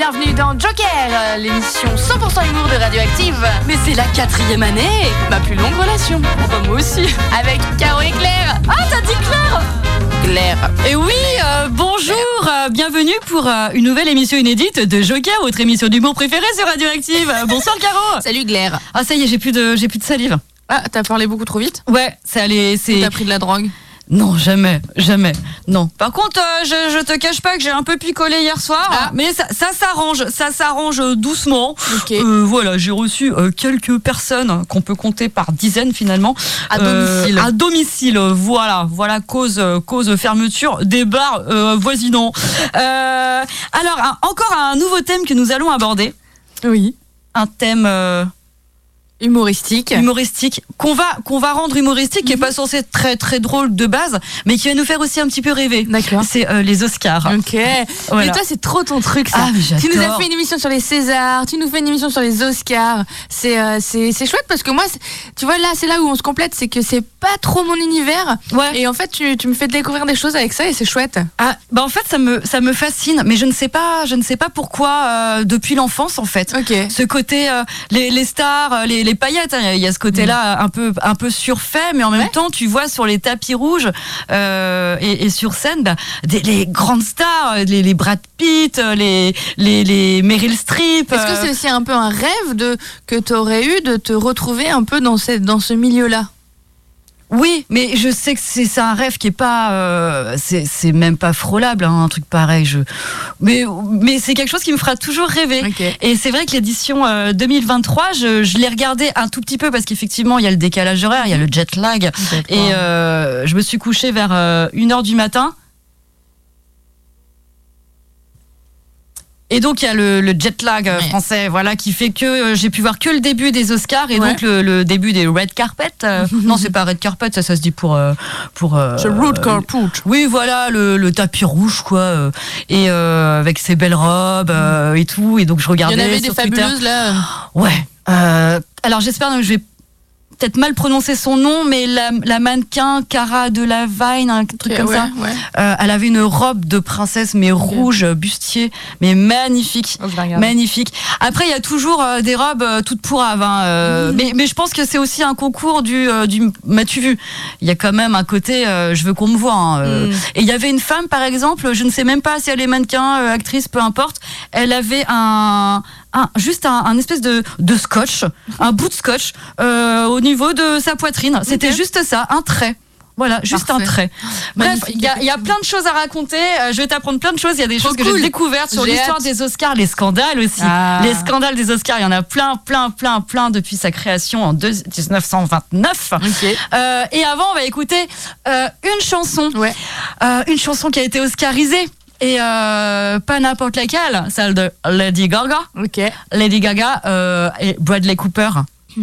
bienvenue dans Joker, l'émission 100% humour de Radioactive. Mais c'est la quatrième année Ma plus longue relation. Bah, moi aussi Avec Caro et Claire. Ah, t'as dit Claire Claire. Et oui, euh, bonjour, euh, bienvenue pour euh, une nouvelle émission inédite de Joker, votre émission d'humour préférée sur Radioactive. Bonsoir Caro Salut Claire. Ah ça y est, j'ai plus de j'ai plus de salive. Ah, t'as parlé beaucoup trop vite Ouais, ça allait, c'est... T'as pris de la drogue Non, jamais, jamais, non. Par contre, euh, je, je te cache pas que j'ai un peu picolé hier soir, Ah. mais ça, s'arrange, ça s'arrange euh, doucement. Euh, voilà, j'ai reçu euh, quelques personnes qu'on peut compter par dizaines finalement. À domicile. à domicile, voilà, voilà cause cause fermeture des bars voisinants. Alors un- encore un nouveau thème que nous allons aborder, Oui. un thème Humoristique. humoristique qu'on va qu'on va rendre humoristique, qui est pas censé être très très drôle de base, mais qui va nous faire aussi un petit peu rêver. D'accord. C'est euh, les Oscars. Ok. Voilà. Mais toi, c'est trop ton truc, ça. Ah, tu nous as fait une émission sur les Césars, tu nous fais une émission sur les Oscars. C'est euh, c'est chouette parce que moi, tu vois, là, c'est là où on se complète, c'est que c'est pas trop mon univers. Ouais. Et en fait, tu, tu me fais découvrir des choses avec ça et c'est chouette. Ah, bah en fait ça me ça me fascine, mais je ne sais pas je ne sais pas pourquoi euh, depuis l'enfance en fait. Ok. Ce côté euh, les, les stars, les, les paillettes, hein, il y a ce côté-là un peu un peu surfait, mais en même Ouais. temps tu vois sur les tapis rouges euh, et, et sur scène bah, des, les grandes stars, euh, les, les Brad Pitt, euh, les les, les Meryl Streep. Est-ce que c'est aussi un peu un rêve de, que tu aurais eu de te retrouver un peu dans, cette, dans ce milieu-là? Oui, mais je sais que c'est c'est un rêve qui est pas, euh, c'est c'est même pas frôlable, hein, un truc pareil. Je, mais mais c'est quelque chose qui me fera toujours rêver. Ok. Et c'est vrai que l'édition euh, 2023, je, je l'ai regardée un tout petit peu parce qu'effectivement il y a le décalage horaire, il y a le jet lag, et euh, je me suis couchée vers euh, 1h du matin. Et donc il y a le, le jet lag euh, Ouais. français, voilà, qui fait que euh, j'ai pu voir que le début des Oscars et Ouais. donc le, le début des red carpet. euh, non, c'est pas red carpet, ça, ça se dit pour euh, pour. euh, The root carpet. oui, voilà, le, le tapis rouge, quoi, et avec ses belles robes et tout. Et donc je Il regardais y en avait des Twitter. fabuleuses là. Ouais. Alors j'espère que je vais peut-être mal prononcer son nom, mais la, la mannequin Cara de la Vine, un truc Ok, comme ouais, ça. ouais. Euh, elle avait une robe de princesse, mais rouge, bustier, mais magnifique. Oh. Magnifique. Après, il y a toujours euh, des robes euh, toutes pourraves. Hein, euh, mais, mais je pense que c'est aussi un concours du. euh, du M'as-tu vu? Il y a quand même un côté. euh, je veux qu'on me voit. hein, euh. Mm. Et il y avait une femme, par exemple, je ne sais même pas si elle est mannequin, euh, actrice, peu importe. Elle avait un. Un- juste un, un espèce de, de scotch, un bout de scotch euh, au niveau de sa poitrine. C'était juste ça, un trait. Voilà, juste Parfait. un trait. Bref, il y, y a plein de choses à raconter. Euh, je vais t'apprendre plein de choses. Il y a des Trop choses que j'ai découvertes sur l'histoire des Oscars, les scandales aussi. Ah. Les scandales des Oscars, il y en a plein, plein, plein, plein depuis sa création en deux- 1929. Ok. Euh, et avant, on va écouter euh, une chanson. Ouais. Euh, une chanson qui a été oscarisée. Et euh, pas n'importe laquelle, celle de Lady Gaga. Ok. Lady Gaga euh, et Bradley Cooper,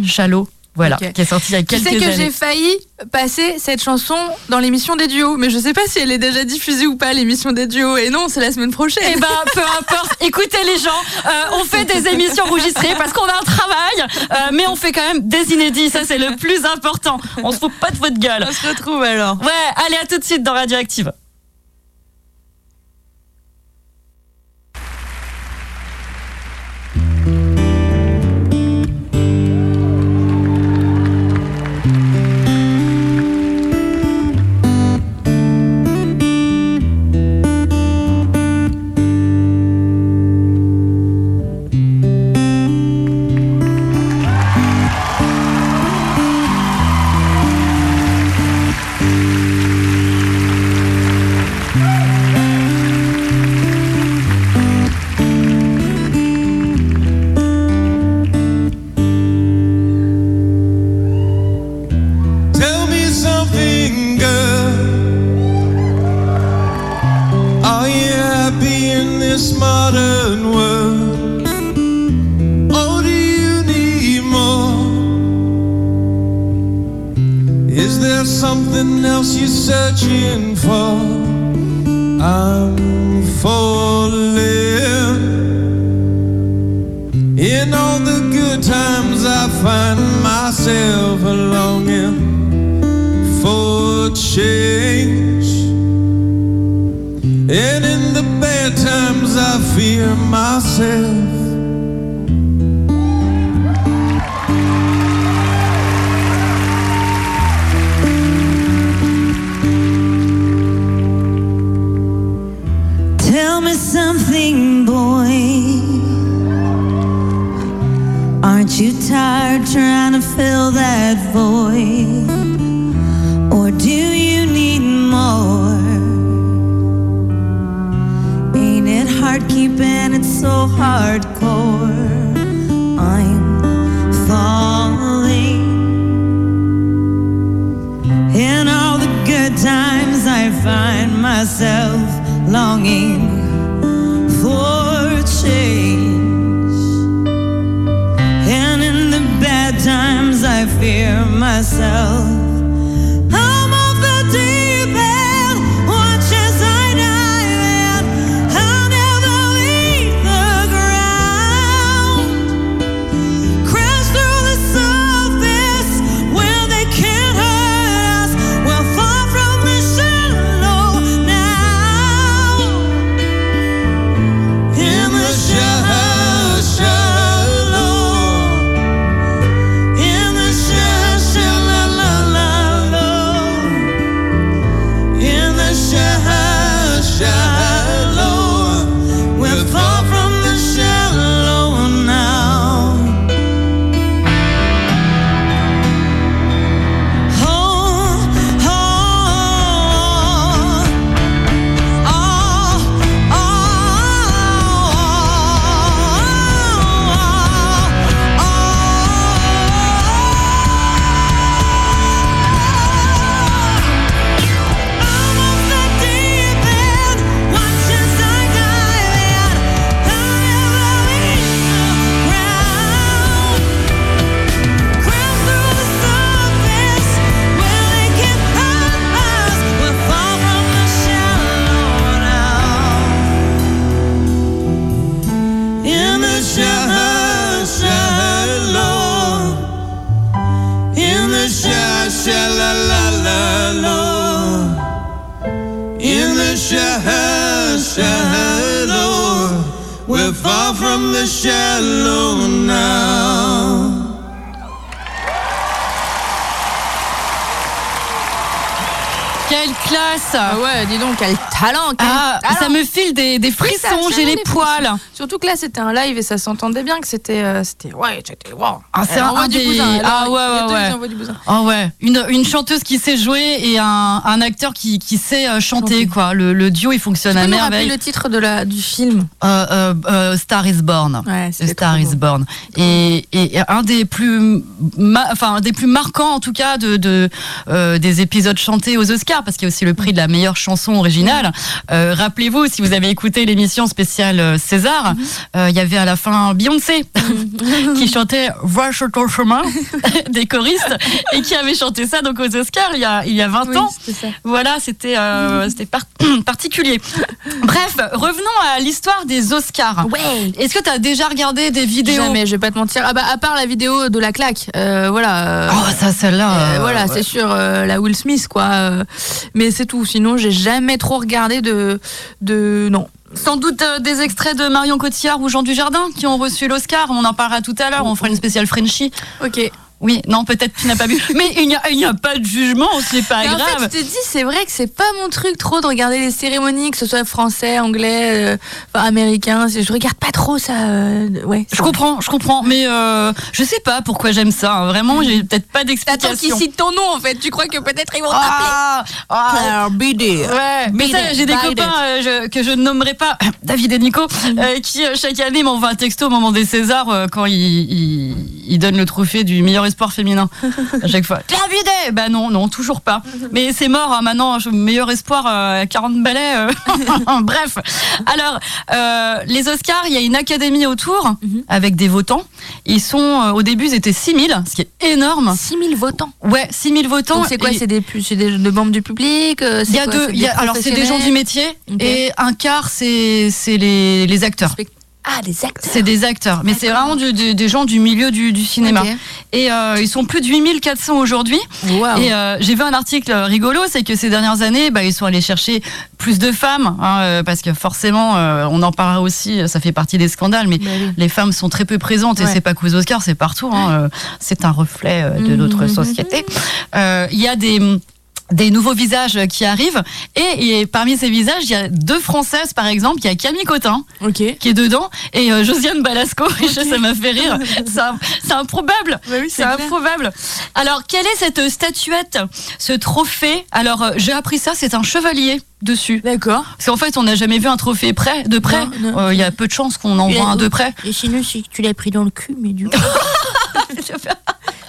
Shallow. Voilà, qui est sorti il y a Tu quelques sais que années. j'ai failli passer cette chanson dans l'émission des duos, mais je sais pas si elle est déjà diffusée ou pas, l'émission des duos. Et non, c'est la semaine prochaine. Eh ben, peu importe. Écoutez les gens, euh, on fait des émissions enregistrées parce qu'on a un travail, euh, mais on fait quand même des inédits. Ça, c'est le plus important. On se fout pas de votre gueule. On se retrouve alors. Ouais, allez, à tout de suite dans Radioactive. Myself longing we're far from the shallow now. Quelle classe Ah ouais, dis donc, quel talent, quel Ah, talent. ça me file des, des frissons, j'ai les des poils. Surtout que là, c'était un live et ça s'entendait bien que c'était. euh, c'était ouais, c'était. Wow. Ah, c'est Elle un- envoie un du des- bousin, ah, ouais, ouais, ouais. du. Oh ouais, une, une chanteuse qui sait jouer et un, un acteur qui, qui sait euh, chanter, quoi. Le, le duo, il fonctionne Tu à peux nous rappeler merveille. le titre de la, du film? Euh, Star is Born. Ouais, Star is. Born. Et, et un des plus, enfin un des plus marquants en tout cas de, de des épisodes chantés aux Oscars, parce qu'il y a aussi le prix de la meilleure chanson originale. Euh, Rappelez-vous, si vous avez écouté l'émission spéciale euh, César, Mhm. euh, il y avait à la fin Beyoncé qui chantait Va sur ton chemin des choristes et qui avait chanté ça donc aux Oscars il y a il y a 20 Oui, ans. Voilà, c'était euh, par- particulier. Bref, revenons à l'histoire des Oscars. Ouais. Est-ce que tu as déjà regardé des vidéos? Jamais, je vais pas te mentir. Ah bah, à part la vidéo de la claque, voilà. Oh, ça, celle-là. voilà, ouais. c'est sûr, la Will Smith, quoi. euh, mais c'est tout. Sinon, j'ai jamais trop regardé de. de non. Sans doute euh, des extraits de Marion Cotillard ou Jean Dujardin qui ont reçu l'Oscar. On en parlera tout à l'heure. On fera une spéciale Frenchie. Ok. Oui, non, peut-être tu n'as pas vu. Mais il n'y a, a pas de jugement, c'est pas Mais en grave. fait, je te dis, c'est vrai que c'est pas mon truc trop de regarder les cérémonies, que ce soit français, anglais, euh, enfin, américain. Je regarde pas trop ça. euh, ouais. Je comprends, je comprends, mais euh, je sais pas pourquoi j'aime ça. hein. Vraiment, j'ai peut-être pas d'explication. qu'ils citent ton nom en fait. Tu crois que peut-être ils vont t'appeler Ah, ah, Biddy. Ouais, mais ça, j'ai des copains euh, je- que je ne nommerai pas, David et Nico, euh, qui euh, chaque année m'envoient un texto au moment des Césars quand ils, ils, ils donnent le trophée du meilleur espoir féminin. À chaque fois. Bidet Bah non, non, toujours pas. Mais c'est mort hein, maintenant, je- meilleur espoir, euh, 40 balais. euh. Bref. Alors, euh, les Oscars, il y a une académie autour avec des votants. Ils sont, euh, au début, ils étaient 6000, ce qui est énorme. 6000 votants. Ouais, 6000 votants. C'est quoi C'est des, des, des membres du public y a quoi deux, y a- alors c'est des gens du métier et un quart c'est c'est les, les acteurs. Spect- Ah, des acteurs. C'est des acteurs, mais c'est vraiment du- du- des gens du milieu du, du cinéma. Et euh, ils sont plus de 8400 aujourd'hui. Waouh. Et euh, j'ai vu un article rigolo, c'est que ces dernières années, bah, ils sont allés chercher plus de femmes, hein, euh, parce que forcément, euh, on en parlera aussi, ça fait partie des scandales, mais Bah oui. les femmes sont très peu présentes et c'est pas qu'aux Oscars, c'est partout. hein, c'est un reflet de Mhm. notre société. Euh, Il y a des des nouveaux visages qui arrivent et, et parmi ces visages il y a deux françaises par exemple il y a Camille Cotin Ok. qui est dedans et euh, Josiane Balasco ça m'a fait rire c'est improbable Bah oui, c'est improbable. Alors, quelle est cette statuette, ce trophée? Alors, euh, j'ai appris ça, c'est un chevalier dessus. D'accord. Parce qu'en fait, on n'a jamais vu un trophée près, de près. Euh, Il y a peu de chances qu'on en voit un de près. Et sinon, si tu l'as pris dans le cul, mais du coup.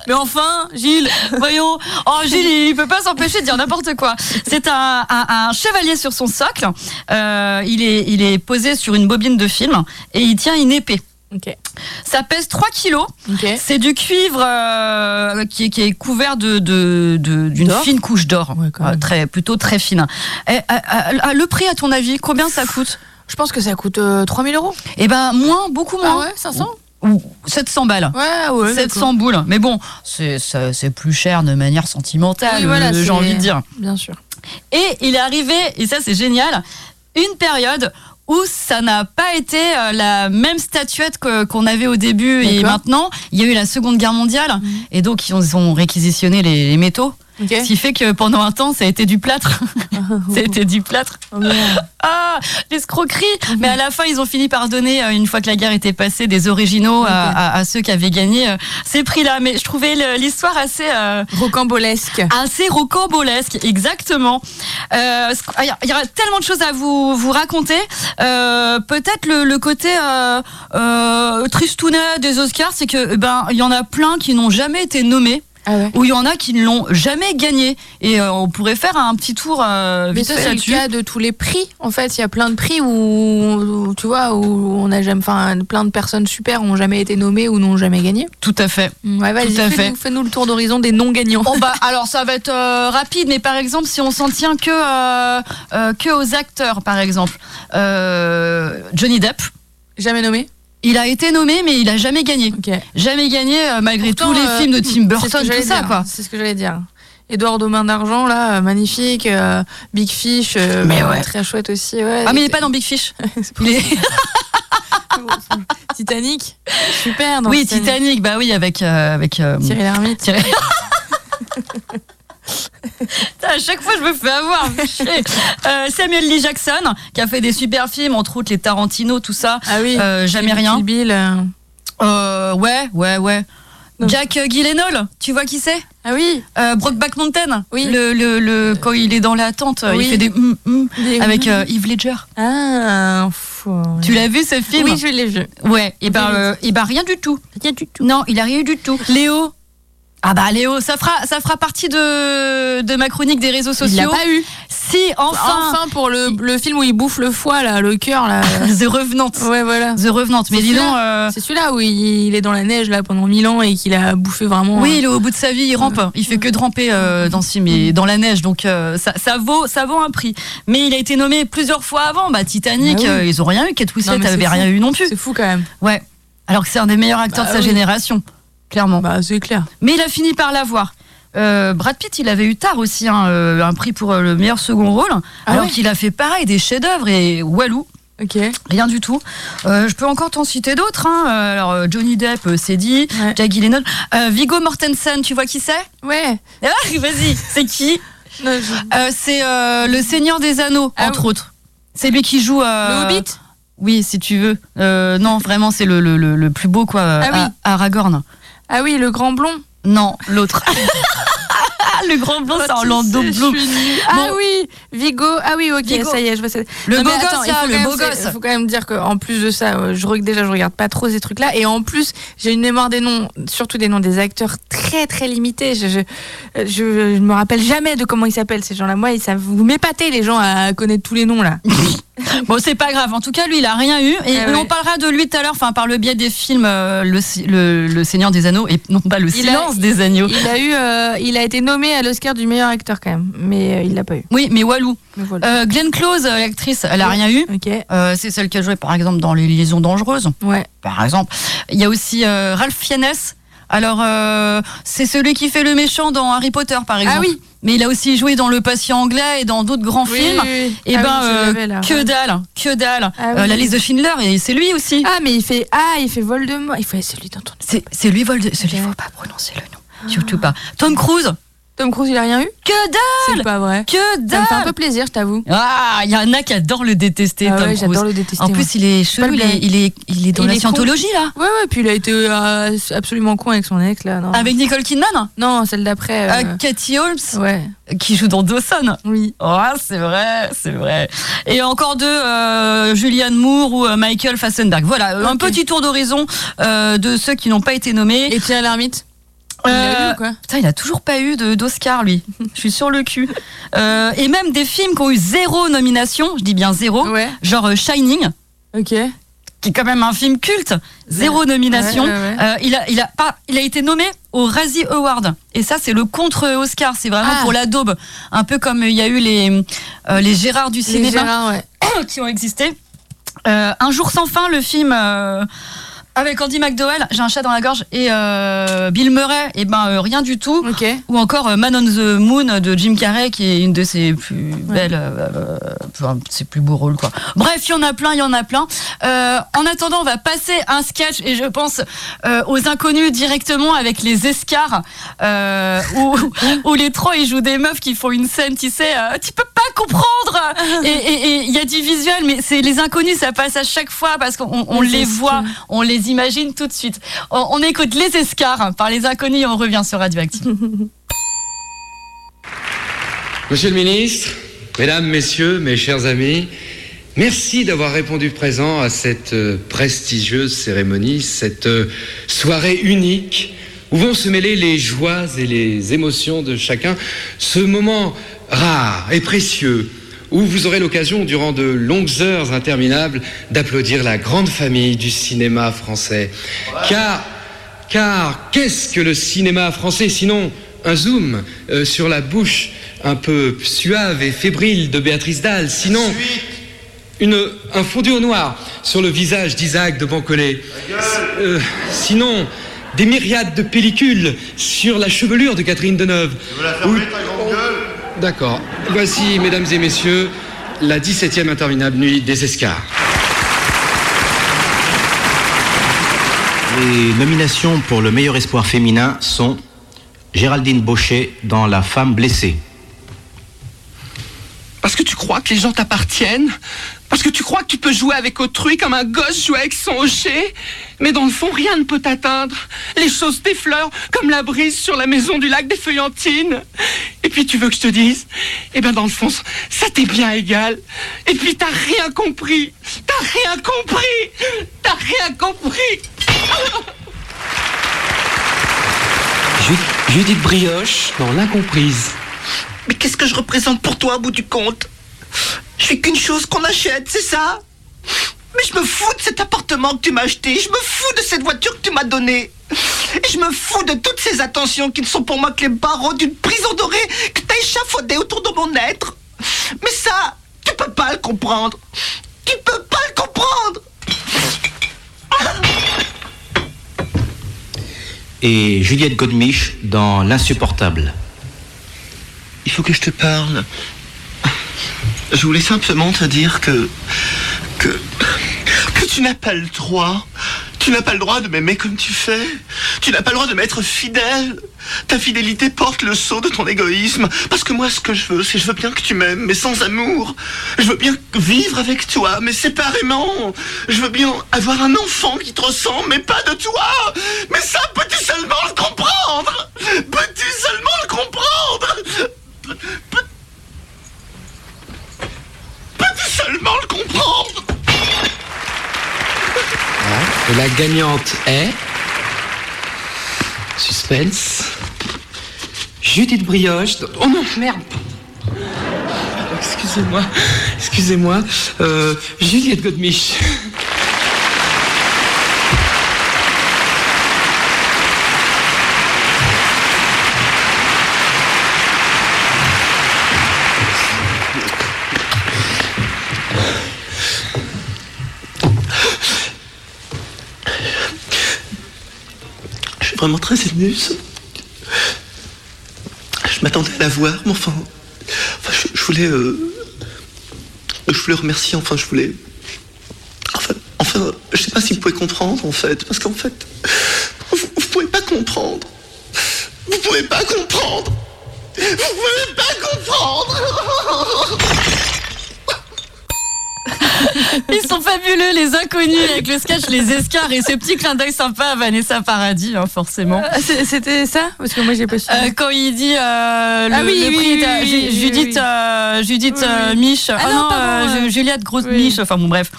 mais enfin, Gilles. Voyons. Oh, Gilles, il peut pas s'empêcher de dire n'importe quoi. C'est un, un- un chevalier sur son socle. Euh, il, est, il est posé sur une bobine de film et il tient une épée. Ok. Ça pèse 3 kilos. Ok. C'est du cuivre euh, qui, est- qui est couvert de de- de- d'une D'or fine couche d'or, Ouais, Euh, très plutôt très fine. Et, euh, le prix, à ton avis, combien ça coûte? Je pense que ça coûte euh, 3000 euros. Eh ben moins, beaucoup moins. Ah ouais, 500 Ou 700 balles. Ouais, ouais. 700 boules. Mais bon, c'est plus cher de manière sentimentale, Oui, voilà, euh, j'ai envie de dire. Bien sûr. Et il est arrivé, et ça c'est génial, une période où ça n'a pas été euh, la même statuette qu'on avait au début et maintenant. Il y a eu la Seconde Guerre mondiale et donc ils ont, ils ont réquisitionné les, les métaux. Ce qui fait que pendant un temps, ça a été du plâtre. ça a été du plâtre. Oh. Ah, l'escroquerie Mais à la fin, ils ont fini par donner, euh, une fois que la guerre était passée, des originaux à, à- à ceux qui avaient gagné euh, ces prix-là. Mais je trouvais l'histoire assez... euh, Rocambolesque. assez rocambolesque, exactement. Euh, Il y, a- il y aura tellement de choses à vous, vous raconter. Euh, Peut-être le, le côté euh, euh, tristounet des Oscars, c'est que eh ben il y en a plein qui n'ont jamais été nommés. Ah ouais. Ou il y en a qui ne l'ont jamais gagné. Et euh, on pourrait faire un petit tour euh, Mais vite c'est le cas de tous les prix. En fait, il y a plein de prix où, où, tu vois, où on a jamais, enfin, plein de personnes super ont jamais été nommées ou n'ont jamais gagné. Tout à fait. Ouais, vas-y, Tout à fait. fais-nous le tour d'horizon des non gagnants. Bon bah alors ça va être euh, rapide, mais par exemple si on s'en tient que euh, que aux acteurs, par exemple, Johnny Depp. Jamais nommé. Il a été nommé, mais il a jamais gagné. Jamais gagné, euh, malgré Pourtant, tous les euh, films de Tim Burton, tout ça, dire. quoi. C'est ce que j'allais dire. Edouard aux mains d'argent, là, euh, magnifique. euh, Big Fish, euh, Mais ouais. très chouette aussi. Ouais, Ah, mais il est pas dans Big Fish. Il est- Titanic, super. Dans Oui, Titanic, bah oui, avec. euh, avec Thierry Lhermitte. Thierry- à chaque fois, je me fais avoir. Euh, Samuel Lee Jackson, qui a fait des super films, entre autres les Tarantino, tout ça. Ah oui. Euh, jamais rien. Kill Bill. euh. Euh, ouais, ouais, ouais. Non. Jack Gyllenhaal, tu vois qui c'est? Ah oui. Brokeback Mountain. Oui. Le, le, le- quand il est dans la tente, Oui. il fait des hum, hum Des- avec Heath Ledger. Ah. fou. Tu l'as vu ce film? Oui, je l'ai vu. Ouais. Et ben, et ben rien du tout. Rien du tout. Non, il a rien eu du tout. Léo. Ah bah Léo, ça fera, ça fera partie de, de ma chronique des réseaux Il l'a sociaux. pas eu. Si, enfin, Enfin, pour le, le film où il bouffe le foie, là, le cœur, là. The Revenant. ouais, voilà. The Revenant. Mais dis donc, euh, C'est celui-là où il, il est dans la neige, là, pendant mille ans et qu'il a bouffé vraiment. oui, il est au bout de sa vie, il rampe. Il fait que de ramper euh, dans ce film et dans la neige, donc euh, ça, ça vaut, ça vaut un prix. Mais il a été nommé plusieurs fois avant. Bah Titanic, Bah oui. euh, ils ont rien eu. Kate Winslet avait rien eu non plus. C'est fou quand même. Ouais. Alors que c'est un des meilleurs acteurs Bah de sa oui. génération, clairement. Bah, c'est clair. Mais il a fini par l'avoir. Euh, Brad Pitt, il avait eu tard aussi hein, euh, un prix pour euh, le meilleur second rôle, Ah alors ouais qu'il a fait pareil des chefs-d'œuvre et Walou, Ok. rien du tout. Je peux encore t'en citer d'autres. Hein. Alors Johnny Depp, c'est dit. Ouais. Jack Gyllenhaal, Viggo Mortensen, tu vois qui c'est? Ouais. Ah, Vas-y, c'est qui? Je- C'est le Seigneur des Anneaux, Ah entre oui. autres. C'est lui qui joue. Le Hobbit? Oui, si tu veux. Non, vraiment, c'est le, le, le, le plus beau, quoi. Ah oui. Aragorn. Ah oui, le grand blond. Non, l'autre. le grand blond, c'est Orlando Bloom. Ah Bon. oui, Vigo. Ah oui, ok, Vigo. ça y est, je vois ça. Le Non, beau gosse, attends, faut le quand même- beau gosse. Il faut quand même dire qu'en plus de ça, euh, je, déjà, je regarde pas trop ces trucs-là. Et en plus, j'ai une mémoire des noms, surtout des noms des acteurs très très limités. Je, je, je, je me rappelle jamais de comment ils s'appellent ces gens-là. Moi, ça vous m'épatez les gens à connaître tous les noms là. Bon, c'est pas grave. En tout cas, lui, il a rien eu. Et ouais. on parlera de lui tout à l'heure, enfin, par le biais des films euh, le, le, le Seigneur des Anneaux et non pas le Il a- silence des agneaux. Il a eu, euh, il a été nommé à l'Oscar du meilleur acteur quand même, mais euh, il l'a pas eu. Oui, mais Walou. Voilà. Glenn Close, l'actrice, elle a Oui. rien eu. C'est celle qui a joué, par exemple, dans Les Liaisons Dangereuses. Ouais. par exemple. Il y a aussi Ralph Fiennes. Alors, euh, c'est celui qui fait le méchant dans Harry Potter, par exemple. Ah oui. Mais il a aussi joué dans Le Patient anglais et dans d'autres grands Oui, films. oui, oui. Et Ah ben, oui, je euh, l'avais, là. que dalle, que dalle. Ah Euh, la liste de Schindler, et c'est lui aussi. Ah, mais il fait, ah, il fait Voldemort. Il faut celui dont on. C'est, c'est lui, Vold. Celui, faut pas prononcer le nom. Surtout pas. Tom Cruise. Tom Cruise, il a rien eu Que C'est dalle pas vrai. Que Ça me fait un peu dalle plaisir, je t'avoue. Ah, il y en a qui adorent le détester, Ah Tom ouais, Cruise. j'adore le détester. En moi. plus, il est chelou, il est, il est, il est dans Il la est con. scientologie, là. Ouais, ouais, puis il a été euh, absolument con avec son ex, là. Non, Avec Nicole Kidman? non celle d'après. euh, Euh, Katie Holmes? Ouais, qui joue dans Dawson. oui. Oh, c'est vrai, c'est vrai. Et encore deux, euh, Julianne Moore ou euh, Michael Fassenberg. Voilà, un petit tour d'horizon euh, de ceux qui n'ont pas été nommés. Et Thierry Lhermitte? Il Euh, eu ou quoi? Putain, il a toujours pas eu de- d'Oscar, lui. Je suis sur le cul. Euh, et même des films qui ont eu zéro nomination, je dis bien zéro, Ouais, genre euh, Shining, ok. qui est quand même un film culte, zéro nomination. Ouais, ouais, ouais. Euh, il, a, il, a pas, il a été nommé au Razzie Award. Et ça, c'est le contre-Oscar. C'est vraiment Ah. pour la daube. Un peu comme il y a eu les, euh, les Gérard du Les cinéma ouais. qui ont existé. Euh, un jour sans fin, le film euh, avec Andy McDowell, j'ai un chat dans la gorge, et euh, Bill Murray, et ben euh, rien du tout. Ok. Ou encore euh, Man on the Moon de Jim Carrey, qui est une de ses plus belles, euh, enfin, ses plus beaux rôles, quoi. Bref, il y en a plein, il y en a plein. Euh, en attendant, on va passer un sketch, et je pense euh, aux inconnus directement avec les escars, euh, où, où les trois ils jouent des meufs qui font une scène, tu sais, euh, tu peux pas comprendre. Et et- et il y a du visuel, mais c'est les inconnus, ça passe à chaque fois parce qu'on on Les voit, on les imagine tout de suite. On, écoute les escars par les inconnus on revient sur Radioactive. Monsieur le ministre, mesdames, messieurs, mes chers amis, merci d'avoir répondu présent à cette euh, prestigieuse cérémonie, cette euh, soirée unique où vont se mêler les joies et les émotions de chacun, ce moment rare et précieux où vous aurez l'occasion, durant de longues heures interminables, d'applaudir la grande famille du cinéma français. Car car qu'est-ce que le cinéma français? Sinon un zoom euh, sur la bouche un peu suave et fébrile de Béatrice Dalle, sinon une, un fondu au noir sur le visage d'Isaac de Bancolé, Euh, sinon des myriades de pellicules sur la chevelure de Catherine Deneuve. D'accord. Voici, mesdames et messieurs, la 17e interminable nuit des escars. Les nominations pour le meilleur espoir féminin sont Géraldine Baucher dans La femme blessée. Parce que tu crois que les gens t'appartiennent? Parce que tu crois que tu peux jouer avec autrui comme un gosse joue avec son hocher Mais dans le fond, rien ne peut t'atteindre. Les choses t'effleurent comme la brise sur la maison du lac des Feuillantines. Et puis tu veux que je te dise Eh ben dans le fond, ça t'est bien égal. Et puis t'as rien compris. T'as rien compris. T'as rien compris. Ju- Judith Brioche dans L'incomprise. Mais qu'est-ce que je représente pour toi au bout du compte? Je suis qu'une chose qu'on achète, c'est ça Mais je me fous de cet appartement que tu m'as acheté, je me fous de cette voiture que tu m'as donnée. Et je me fous de toutes ces attentions qui ne sont pour moi que les barreaux d'une prison dorée que t'as échafaudée autour de mon être. Mais ça, tu peux pas le comprendre. Tu peux pas le comprendre. Et Juliette Godemiche dans L'insupportable. Il faut que je te parle. Je voulais simplement te dire que. que. que tu n'as pas le droit. Tu n'as pas le droit de m'aimer comme tu fais. Tu n'as pas le droit de m'être fidèle. Ta fidélité porte le sceau de ton égoïsme. Parce que moi, ce que je veux, c'est je veux bien que tu m'aimes, mais sans amour. Je veux bien vivre avec toi, mais séparément. Je veux bien avoir un enfant qui te ressemble, mais pas de toi. Mais ça, peux-tu seulement le comprendre? Peux-tu seulement le comprendre Peux-tu seulement le comprendre la gagnante est. Suspense. Judith Brioche. Oh non, merde Excusez-moi. Excusez-moi, euh, Juliette Godemich. Vraiment très ému. ça. Je m'attendais à la voir, mais enfin, je voulais, euh, je voulais remercier. Enfin, je voulais, enfin, enfin, je sais pas si vous pouvez comprendre en fait, parce qu'en fait, vous, vous pouvez pas comprendre. Vous pouvez pas comprendre. Vous pouvez pas comprendre. Ils sont fabuleux, les inconnus, avec le sketch Les Escars et ce petit clin d'œil sympa à Vanessa Paradis, hein, forcément. C'est- C'était ça Parce que moi j'ai pas su. Euh, quand il dit euh, le, Ah oui, le oui, prix oui, oui, oui, Judith, euh, Judith Oui, euh, oui. Mich, Ah non, pardon, euh, euh, Juliette Grosse oui. Mich, enfin bon bref.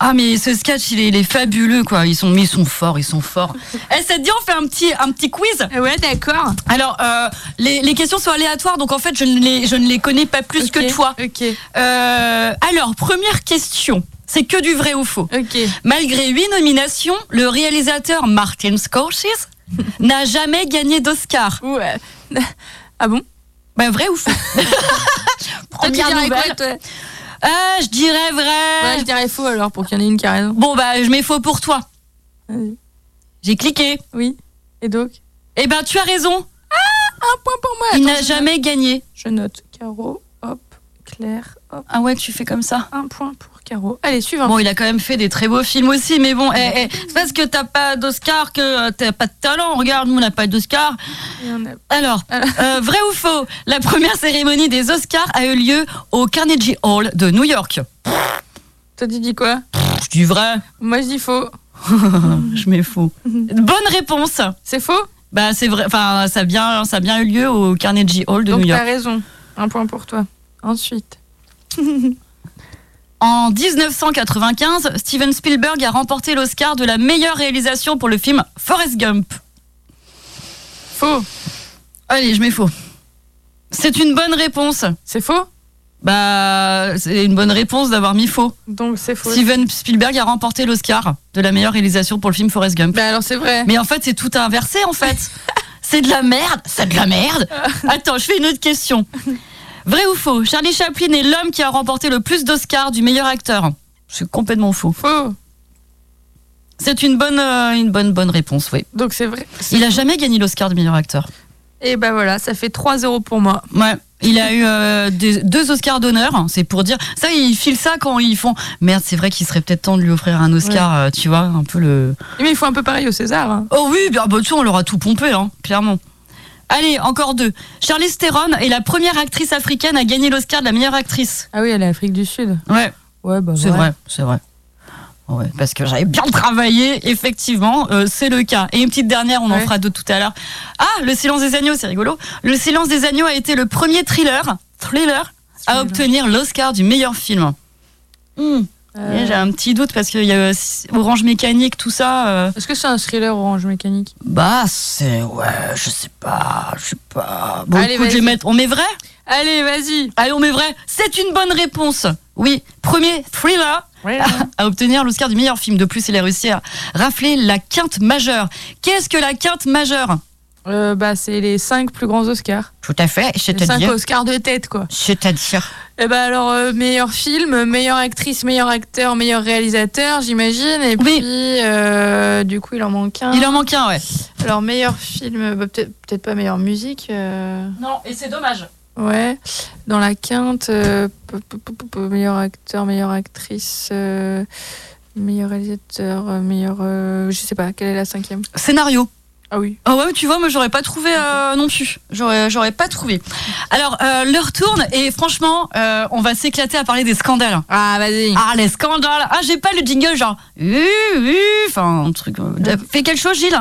Ah mais ce sketch il est, il est fabuleux quoi, ils sont, mais ils sont forts, ils sont forts. Eh, ça te dit on fait un petit, un petit quiz Ouais, d'accord. Alors euh, les, les questions sont aléatoires donc en fait je ne les, je ne les connais pas plus que toi. Ok, Euh, alors première question, c'est que du vrai ou faux. Malgré huit nominations, le réalisateur Martin Scorsese n'a jamais gagné d'Oscar. Ouais. Ah bon? Ben vrai ou faux? Tu Première quoi, nouvelle. Ah, je dirais vrai. Ouais, je dirais faux alors pour qu'il y en ait une qui a raison. Bon bah je mets faux pour toi. J'ai cliqué. Oui. Et donc? Eh ben tu as raison. Un point pour moi. Il n'a jamais gagné. Je note. Caro, hop, Claire, hop. Ah ouais, tu fais comme ça. Un point pour Caro. Allez, suivant. Bon, il a quand même fait des très beaux films aussi, mais bon, eh, eh, c'est parce que t'as pas d'Oscar que euh, t'as pas de talent. Regarde, nous on n'a pas d'Oscar. A- Alors, euh, vrai ou faux La première cérémonie des Oscars a eu lieu au Carnegie Hall de New York. Toi, tu dis quoi? Je dis vrai. Moi, je dis faux. Je mets faux. Bonne réponse. C'est faux? Bah c'est vrai. Enfin, ça a bien, ça a bien eu lieu au Carnegie Hall de Donc, New t'as York. raison. Un point pour toi. Ensuite. En 1995, Steven Spielberg a remporté l'Oscar de la meilleure réalisation pour le film Forrest Gump. Faux. Allez, je mets faux. C'est une bonne réponse. C'est faux? Bah, c'est une bonne réponse d'avoir mis faux. Donc, c'est faux. Steven Spielberg a remporté l'Oscar de la meilleure réalisation pour le film Forrest Gump. Bah, alors, c'est vrai. Mais en fait, c'est tout inversé en fait. c'est de la merde, c'est de la merde. Attends, je fais une autre question. Vrai ou faux Charlie Chaplin est l'homme qui a remporté le plus d'Oscars du meilleur acteur. C'est complètement faux. Faux. C'est une bonne, euh, une bonne, bonne réponse, oui. Donc, c'est vrai. Il a jamais gagné l'Oscar du meilleur acteur. Et bah voilà, ça fait 3-0 pour moi. Ouais. Il a eu euh, des- deux Oscars d'honneur, c'est pour dire. Ça, ils filent ça quand ils font. Merde, c'est vrai qu'il serait peut-être temps de lui offrir un Oscar, euh, tu vois, un peu le. Mais il faut un peu pareil au César. hein. Oh oui, bah, bah, tu sais, on leur a tout pompé, hein, clairement. Allez, encore deux. Charlize Theron est la première actrice africaine à gagner l'Oscar de la meilleure actrice. Ah oui, elle est Afrique du Sud. Ouais, Ouais, bah c'est vrai, c'est vrai. Ouais, parce que j'avais bien travaillé, effectivement, euh, c'est le cas. Et une petite dernière, on en fera deux tout à l'heure. Ah, Le Silence des Agneaux, c'est rigolo. Le Silence des Agneaux a été le premier thriller, thriller à obtenir l'Oscar du meilleur film. Hmm. Euh, J'ai un petit doute parce qu'il y a euh, Orange Mécanique, tout ça. euh, Est-ce que c'est un thriller orange mécanique? Bah, c'est. Ouais, je sais pas. Je sais pas. Bon, Allez, écoute, je vais mettre. On met vrai? Allez, vas-y. Allez, on met vrai. C'est une bonne réponse. Oui, premier thriller à obtenir l'Oscar du meilleur film. De plus, il a réussi à rafler la quinte majeure. Qu'est-ce que la quinte majeure? Euh, bah, c'est les 5 plus grands Oscars. Tout à fait. Les 5 C'est-à-dire. Oscars de tête, quoi. C'est-à-dire. Et bah alors, euh, meilleur film, meilleure actrice, meilleur acteur, meilleur réalisateur, j'imagine. Et Oui. puis, euh, du coup, il en manque un. Il en manque un, ouais. Alors, meilleur film, bah, peut-être peut pas meilleure musique. euh, Non, et c'est dommage. Ouais. Dans la quinte, euh, p- p- p- p- meilleur acteur, meilleure actrice, euh, meilleur réalisateur, euh, meilleur. euh, je sais pas, quelle est la cinquième? Scénario. Ah oui. Ah ouais, tu vois, moi j'aurais pas trouvé euh, non plus. J'aurais, j'aurais pas trouvé. Alors, euh, l'heure tourne et franchement, euh, on va s'éclater à parler des scandales. Ah, vas-y. Ah, les scandales Ah, j'ai pas le jingle genre... Uh, uh, Enfin, un truc... euh, Fais quelque chose, Gilles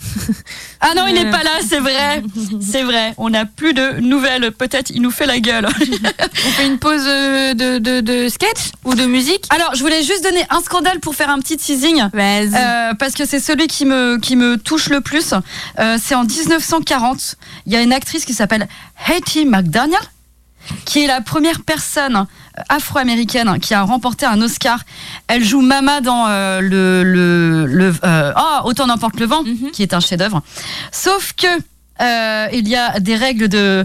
Ah non, il n'est pas là, c'est vrai. C'est vrai, on n'a plus de nouvelles. Peut-être il nous fait la gueule. On fait une pause euh, de, de, de sketch ou de musique? Alors, je voulais juste donner un scandale pour faire un petit teasing. Vas-y. Euh, parce que c'est celui qui me, qui me touche le plus. Euh, c'est en 1940. Il y a une actrice qui s'appelle Hattie McDaniel, qui est la première personne afro-américaine qui a remporté un Oscar. Elle joue Mama dans euh, le, le, le euh, ah, Autant n'emporte le vent, qui est un chef-d'œuvre. Sauf que euh, il y a des règles de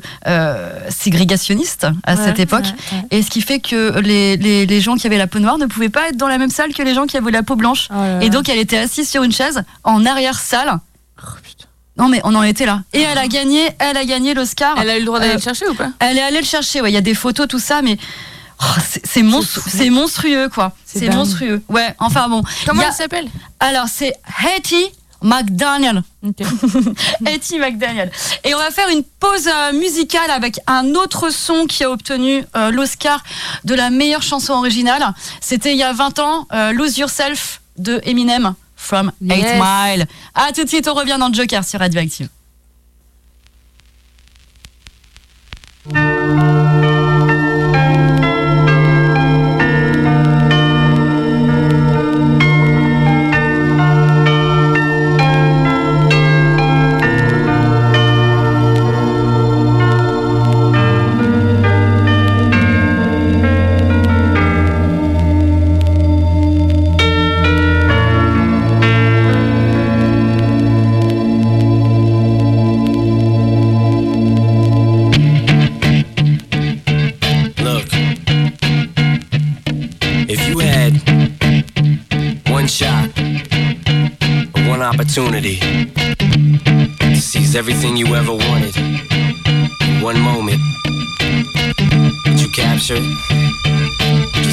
ségrégationnistes à Ouais, cette époque, ouais, ouais. et ce qui fait que les, les, les gens qui avaient la peau noire ne pouvaient pas être dans la même salle que les gens qui avaient la peau blanche. Oh là là. Et donc elle était assise sur une chaise en arrière-salle. Oh. Non mais on en était là. Et elle a gagné, elle a gagné l'Oscar. Elle a eu le droit d'aller Euh, le chercher ou pas? Elle est allée le chercher. Ouais, il y a des photos, tout ça, mais oh, c'est- monstrueux quoi. C'est monstrueux. Ouais. Enfin bon. Comment a- elle s'appelle? Alors c'est Hattie McDaniel. Ok. Hattie McDaniel. Et on va faire une pause euh, musicale avec un autre son qui a obtenu euh, l'Oscar de la meilleure chanson originale. C'était il y a 20 ans, euh, Lose Yourself de Eminem from 8 Yes. Mile. À tout de suite, on revient dans Joker sur Radioactive. Everything you ever wanted one moment, would you capture it? Or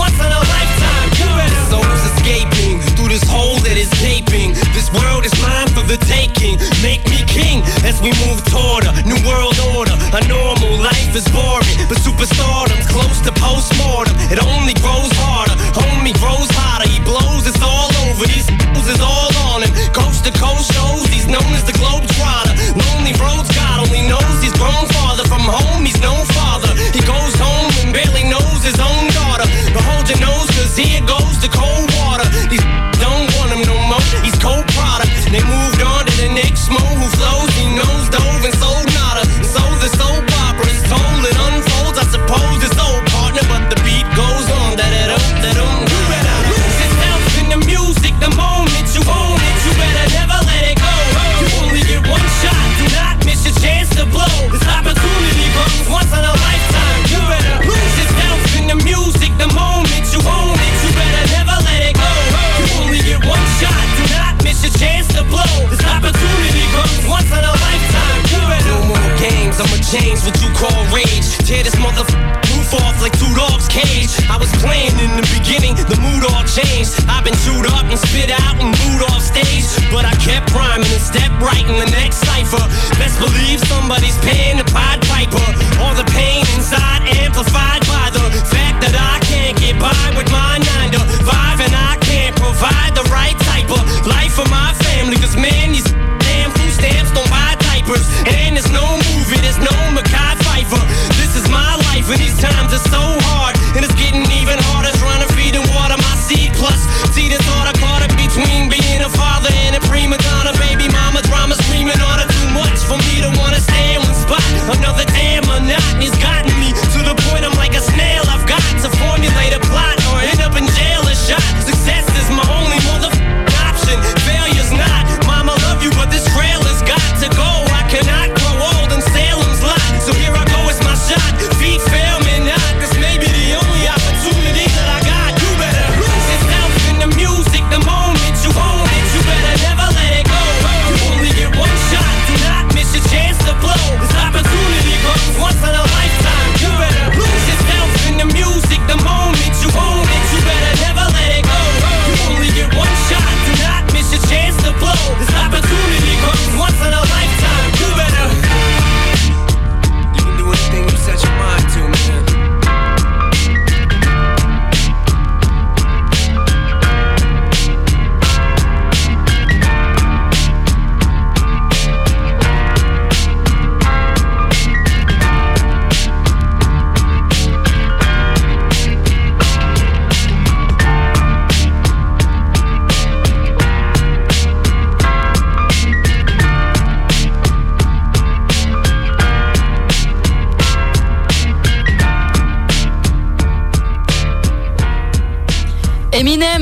once in a lifetime. Better. Souls escaping through this hole that is gaping. This world is mine for the taking. Make me king as we move toward a new world order. A normal life is boring, but superstardom's close to postmortem. It only grows harder. Homie grows hotter. He blows. It's all over. These is all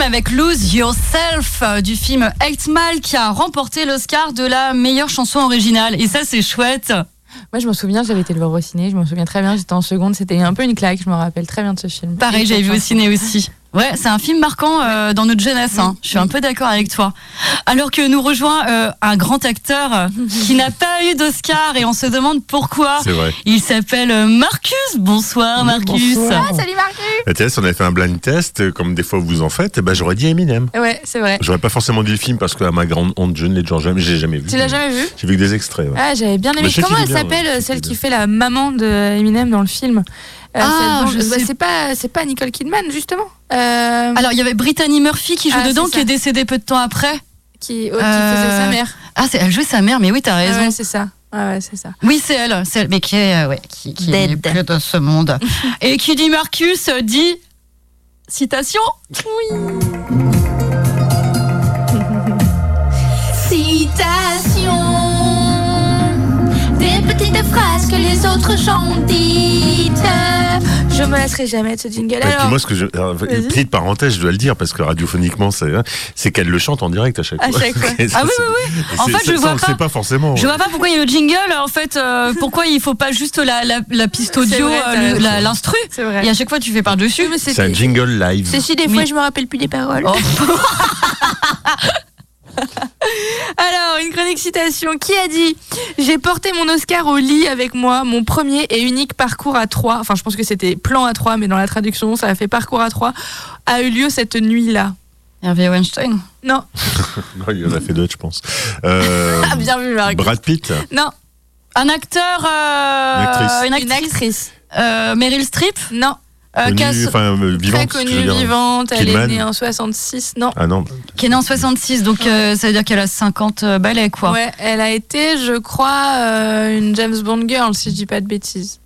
avec Lose Yourself euh, du film 8 Mile qui a remporté l'Oscar de la meilleure chanson originale. Et ça, c'est chouette. Moi, je m'en souviens, j'avais été le voir au ciné, je m'en souviens très bien, j'étais en seconde, c'était un peu une claque, je me rappelle très bien de ce film. Pareil, j'avais vu au ciné aussi. Ouais, c'est un film marquant euh, dans notre jeunesse. hein. Je suis un peu d'accord avec toi. Alors que nous rejoint euh, un grand acteur euh, qui n'a pas eu d'Oscar et on se demande pourquoi. C'est vrai. Il s'appelle Marcus. Bonsoir Marcus. Ah, salut Marcus si on avait fait un blind test, comme des fois vous en faites, eh ben, j'aurais dit Eminem. Ouais, c'est vrai. J'aurais pas forcément dit le film parce que à ma grande honte, je ne l'ai déjà jamais, j'ai jamais vu. Tu l'as jamais vu? J'ai vu que des extraits. ouais. Ah, j'avais bien aimé. Comment elle s'appelle, celle qui fait la maman de Eminem dans le film? Ah, blonde- je bah, c'est pas, c'est pas Nicole Kidman justement. Euh, Alors il y avait Brittany Murphy qui joue Ah, dedans, qui est décédée peu de temps après. qui, oh, qui Euh, faisait sa mère. Ah, c'est elle jouait sa mère, mais oui, t'as Ah raison. ouais, c'est ça. Ah ouais, c'est ça. Oui, c'est elle, c'est elle, mais qui est, euh, ouais, qui, qui est plus de ce monde. Et qui dit Marcus euh, dit citation. Citation Des petites phrases que les autres chantent dites. Je me lasserai jamais de ce jingle. Puis Alors, moi, ce que je, petite parenthèse, je dois le dire parce que radiophoniquement, c'est, hein, c'est qu'elle le chante en direct à chaque À fois. chaque fois. Et ça, Ah oui, oui, et En fait, je ça, vois pas- pas forcément. Je vois pas pourquoi il y a le jingle. En fait, euh, pourquoi il faut pas juste la, la, la piste audio, euh, l'instru c'est vrai. Et à chaque fois, tu fais par dessus. Oui, mais C'est un c'est jingle live. c'est si des fois Oui. je me rappelle plus des paroles. Oh. Alors, une chronique citation. Qui a dit J'ai porté mon Oscar au lit avec moi, mon premier et unique parcours à trois. Enfin, je pense que c'était plan à trois, mais dans la traduction, ça a fait parcours à trois. A eu lieu cette nuit-là. Hervé Weinstein. Non. Non, il y en a fait d'autres, je pense. Euh, Ah, bien vu, Marc. Brad Pitt. Non. Un acteur. euh, Une actrice. Une actrice. Euh, Meryl Streep. Non. Euh, Connue, euh, vivante. Très connue, vivante. Elle Kidman. est née en 66. Non. Ah non. qui est née en 66, donc euh, ça veut dire qu'elle a 50 balais, quoi. Ouais, elle a été, je crois, euh, une James Bond girl, si je dis pas de bêtises.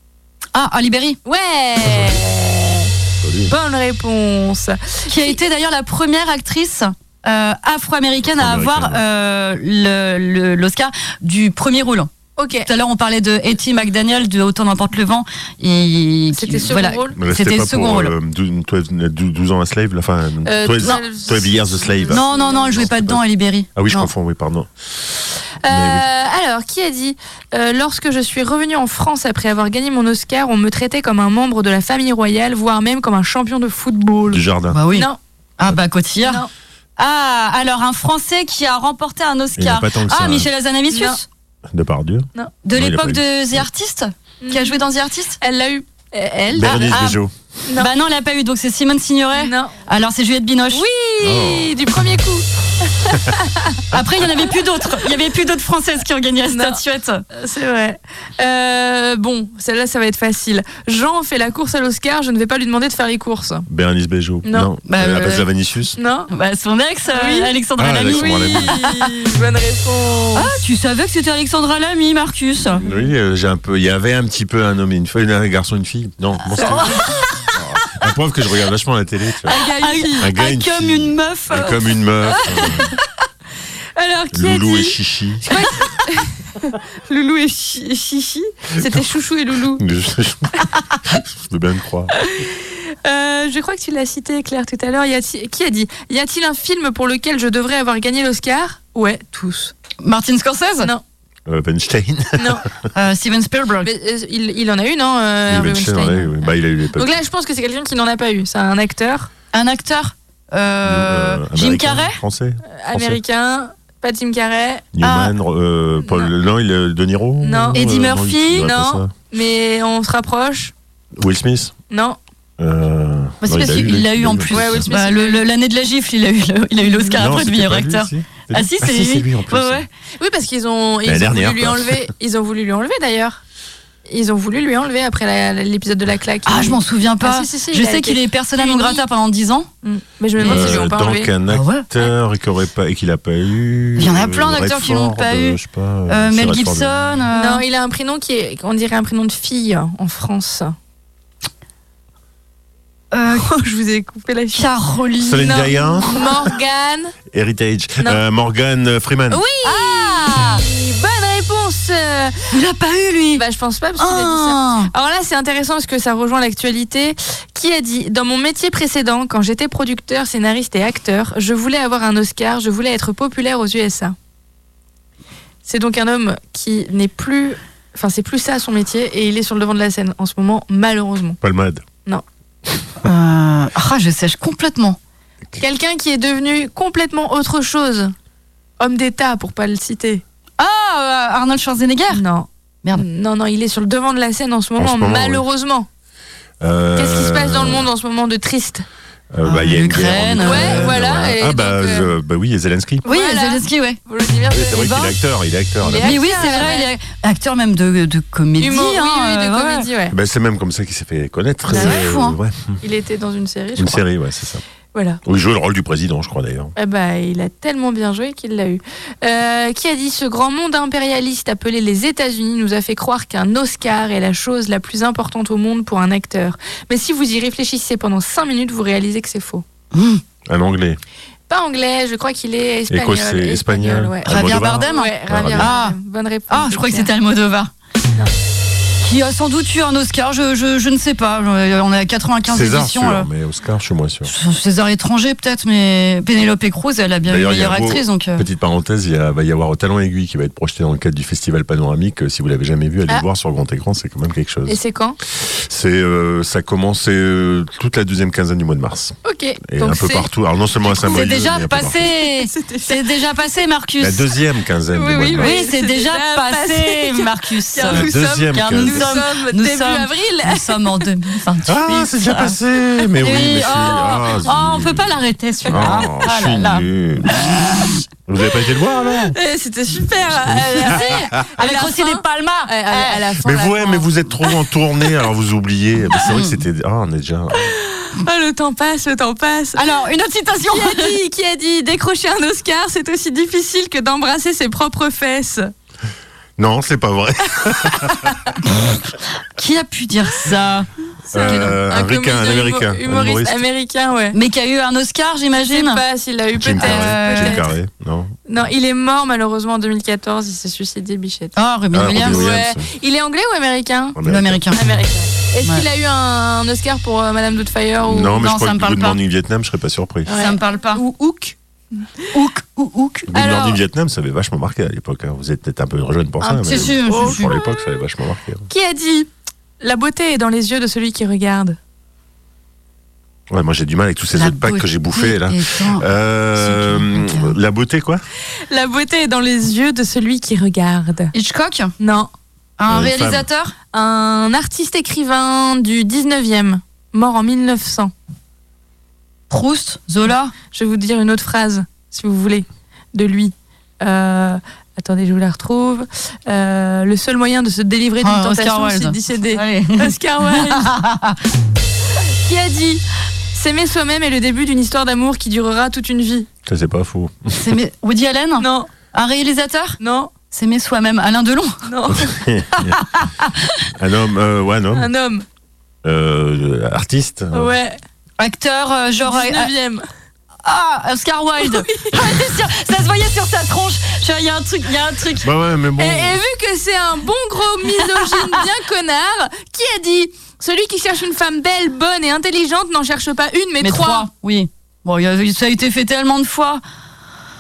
Ah, Ali Berry. Ouais. Bonne réponse. qui a été d'ailleurs la première actrice euh, afro-américaine à avoir euh, l'Oscar du premier rôle. Ok. Tout à l'heure, on parlait de Etty McDaniel de Autant n'emporte le vent. Et C'était second voilà, rôle c'était second pour rôle. euh, 12, 12 12 ans à Slave, la fin. Euh, 12, non. 12 Years a Slave. Non, non, non, elle jouait pas dedans, Ali Berry. Ah oui, je Non. confonds, oui, pardon. Euh, alors, qui a dit euh, Lorsque je suis revenue en France après avoir gagné mon Oscar, on me traitait comme un membre de la famille royale, voire même comme un champion de football. Du jardin. Bah oui. Non, Ah bah Cotillard. non. Ah, alors un Français qui a remporté un Oscar. pas tant que ça. Ah, hein. Michel Azanavicius. Non. De Non, il a l'époque pas de The Artist. Qui a joué dans The Artist Elle l'a eu. Elle Bérénice ah. Bejo. Non. Bah non, elle l'a pas eu, donc c'est Simone Signoret. Non. Alors c'est Juliette Binoche. Oui, Oh. du premier coup. Après, il y en avait plus d'autres. Il y avait plus d'autres françaises qui ont gagné la Non. statuette. Euh, C'est vrai. Euh, bon, celle-là, ça va être facile. Jean fait la course à l'Oscar, je ne vais pas lui demander de faire les courses. Bérénice Bejo. Non. Bah, Euh, euh, Vanicius. Non Bah, son ex, euh, Oui. Alexandra Ah, Lamy. Alexandra Lamy. Oui, bonne réponse. Ah, tu savais que c'était Alexandra Lamy, Marcus Oui, euh, j'ai un peu. Il y avait un petit peu un homme et une fille, un garçon et une fille. Non, bon, La preuve que je regarde vachement la télé. Tu vois. Un gars, une fille. Un gars, Ah, une comme fille. une meuf. Un comme une meuf. Alors, qui euh, a Loulou et dit Chichi. Loulou et Chi- Chichi C'était Chouchou et Loulou. Je, je- je veux bien le croire. Euh, je crois que tu l'as cité, Claire, tout à l'heure. Y a-t-il- Qui a dit Y a-t-il un film pour lequel je devrais avoir gagné l'Oscar? Ouais, tous. Martin Scorsese? Non, Euh, Weinstein. non. Euh, Steven Spielberg. Mais, euh, il, il en a eu, non euh, Oui, Weinstein, Weinstein ouais, ouais. Bah, il a eu les Donc là, je pense que c'est quelqu'un qui n'en a pas eu. C'est un acteur Un acteur euh, Jim Carrey Français. américain, pas Jim Carrey, Newman, euh, Paul. Non, il est De Niro Non. Eddie Euh, Murphy, non. mais on se rapproche. Will Smith. Non. Euh, Bah, c'est parce il a eu qu'il l'a eu en les- plus. Ouais, Will Smith, Bah, eu. L'année de la gifle, il a eu le- il a eu l'Oscar après de meilleur lui, acteur. si. Ah si, c'est lui. lui en plus. Ouais, ouais. Oui, parce qu'ils ont, ils ont dernière, voulu lui enlever. Ils ont voulu lui enlever d'ailleurs. Ils ont voulu lui enlever après l'épisode de la claque. Ah, je m'en souviens pas. Ah, si, si, si, je sais qu'il est persona non grata pendant 10 ans. Mm. Mais je me demande Euh, ont pas donc enlevé. un Ah ouais acteur qui aurait pas et qu'il a pas eu. Il y en a euh, plein d'acteurs qui l'ont pas euh, eu. Je sais pas. euh, Euh, Mel. Gibson. euh, Non, il a un prénom qui est, on dirait un prénom de fille en France. Euh, je vous ai coupé la fille. Caroline. Céline. Dion, Morgane. Heritage. Euh, Morgan Freeman. Oui. Ah Bonne réponse euh, Il l'a pas eu, lui. Bah, je pense pas, parce qu'il a dit ça. Ah. Alors là, c'est intéressant parce que ça rejoint l'actualité. Qui a dit Dans mon métier précédent, quand j'étais producteur, scénariste et acteur, je voulais avoir un Oscar, je voulais être populaire aux USA. C'est donc un homme qui n'est plus. Enfin, c'est plus ça son métier et il est sur le devant de la scène en ce moment, malheureusement. Palmade. Euh, Ah, je sèche complètement. Quelqu'un qui est devenu complètement autre chose. Homme d'État, pour pas le citer. Ah, euh, Arnold Schwarzenegger Non. Merde. Non, non, il est sur le devant de la scène en ce moment, ce moment, malheureusement. Euh, Qu'est-ce qui se passe dans le monde en ce moment de triste? Euh, bah, il y a une guerre en L'Ukraine, Ukraine, ouais, voilà, et Ah, bah, donc, euh, je- bah oui, il y a Zelensky. Oui, Voilà. Zelensky, ouais. Volodymyr Oui, c'est vrai Zelensky. qu'il est acteur, il est acteur. Il là. est Mais oui, c'est acteur, vrai, il est acteur même de, de comédie. Humour, oui, hein, oui, de euh, ouais. comédie, ouais. Bah, c'est même comme ça qu'il s'est fait connaître. Bah, euh, c'est fou, hein. ouais. Il était dans une série, je Une crois. série, ouais, c'est ça. Voilà. Où il joue le rôle du président, je crois d'ailleurs. Eh ben, il a tellement bien joué qu'il l'a eu. Euh, qui a dit ce grand monde impérialiste appelé les États-Unis nous a fait croire qu'un Oscar est la chose la plus importante au monde pour un acteur. Mais si vous y réfléchissez pendant 5 minutes, vous réalisez que c'est faux. Un anglais. Pas anglais, je crois qu'il est espagnol. Écossais, espagnol. ouais. Javier Almodovar. Bardem Ouais, Javier Ah. Bardem. Bonne réponse. Ah, je crois que c'était Almodovar. Non. Qui a sans doute eu un Oscar, je, je, je ne sais pas. Euh, On est à 95 César, éditions. sûr, mais Oscar, je suis moins sûr. César étranger peut-être, mais Penelope Cruz, elle a bien a meilleure beau- actrice. Donc, euh, Petite parenthèse, il va y avoir au Talon Aiguille qui va être projeté dans le cadre du festival panoramique. Euh, Si vous l'avez jamais vu, allez Ah. le voir sur grand écran, c'est quand même quelque chose. Et c'est quand? C'est, euh, ça commence euh, toute la deuxième quinzaine du mois de mars. Ok. Et Donc un peu partout. Alors non seulement à c'est déjà passé. C'était C'est déjà passé, Marcus. La deuxième quinzaine Oui, du mois oui, de mars. Oui, c'est C'est déjà passé, passé. Marcus. Car La deuxième quinzaine. Nous sommes- nous début sommes- avril. Nous sommes en 2028. Ah, c'est déjà passé Mais oui, Oui, mais oh, ah, oh, on peut pas l'arrêter celui-là. Oh, Ah je là suis là. nul. Vous avez pas été le voir alors Eh, C'était super. Avec aussi des palmas. à la- à la fin, Mais vous, ouais, mais vous êtes trop en tournée, alors vous oubliez. C'est vrai que c'était. Ah, on est déjà. Ah, le temps passe, le temps passe. Alors, une autre citation. Qui a dit, qui a dit décrocher un Oscar, c'est aussi difficile que d'embrasser ses propres fesses. Non, c'est pas vrai. Qui a pu dire ça Euh, un ricain, un américain. humo- un humoriste humoriste. américain, ouais. Mais qui a eu un Oscar, Je sais j'imagine pas s'il l'a eu peut-être. Jim. Carrey, non Non, il est mort malheureusement en 2014. Il s'est suicidé, Bichette. Ah, Robin Ah, Williams. Robin Ouais. Williams. Il est anglais ou américain américain. Américain. Est-ce Ouais. qu'il a eu un Oscar pour euh, Madame Doubtfire ou Non, mais Non, je crois ça me que parle Good pas. Morning Vietnam, je serais pas surpris. Ouais. Ça me parle pas. ou Hook Ouk, ou ouk. Good Alors- Morning Vietnam, ça avait vachement marqué à l'époque. hein. Vous êtes peut-être un peu jeune pour ça, Un mais si, pour l'époque, ça avait vachement marqué. hein. Qui a dit La beauté est dans les yeux de celui qui regarde? Ouais, moi j'ai du mal avec tous ces La autres packs que j'ai bouffés là. Euh, la beauté quoi? La beauté est dans les yeux de celui qui regarde. Hitchcock? Non. Un Euh, réalisateur? Un artiste écrivain du 19e, mort en 1900. Proust Zola Je vais vous dire une autre phrase, si vous voulez, de lui. Euh, attendez, je vous la retrouve. Euh, le seul moyen de se délivrer d'une Ah, Oscar tentation, Wilde. c'est d'y céder. Allez. Oscar Wilde. qui a dit S'aimer soi-même est le début d'une histoire d'amour qui durera toute une vie. Ça c'est pas mes- Woody Allen Non, Un réalisateur non, mes soi-même. Alain Delon non. Un homme, euh, ouais, un homme, Un homme. euh, artiste. Ouais. Acteur, euh, genre. euh, 19e. Ah, Oscar Wilde Ah, c'est sûr, Ça se voyait sur sa tronche. Il y a un truc, il y a un truc. Bah ouais, mais bon. Et, et vu que c'est un bon gros misogyne bien connard, qui a dit Celui qui cherche une femme belle, bonne et intelligente n'en cherche pas une, mais, Mais trois. trois, oui. Bon, il y a- ça a été fait tellement de fois.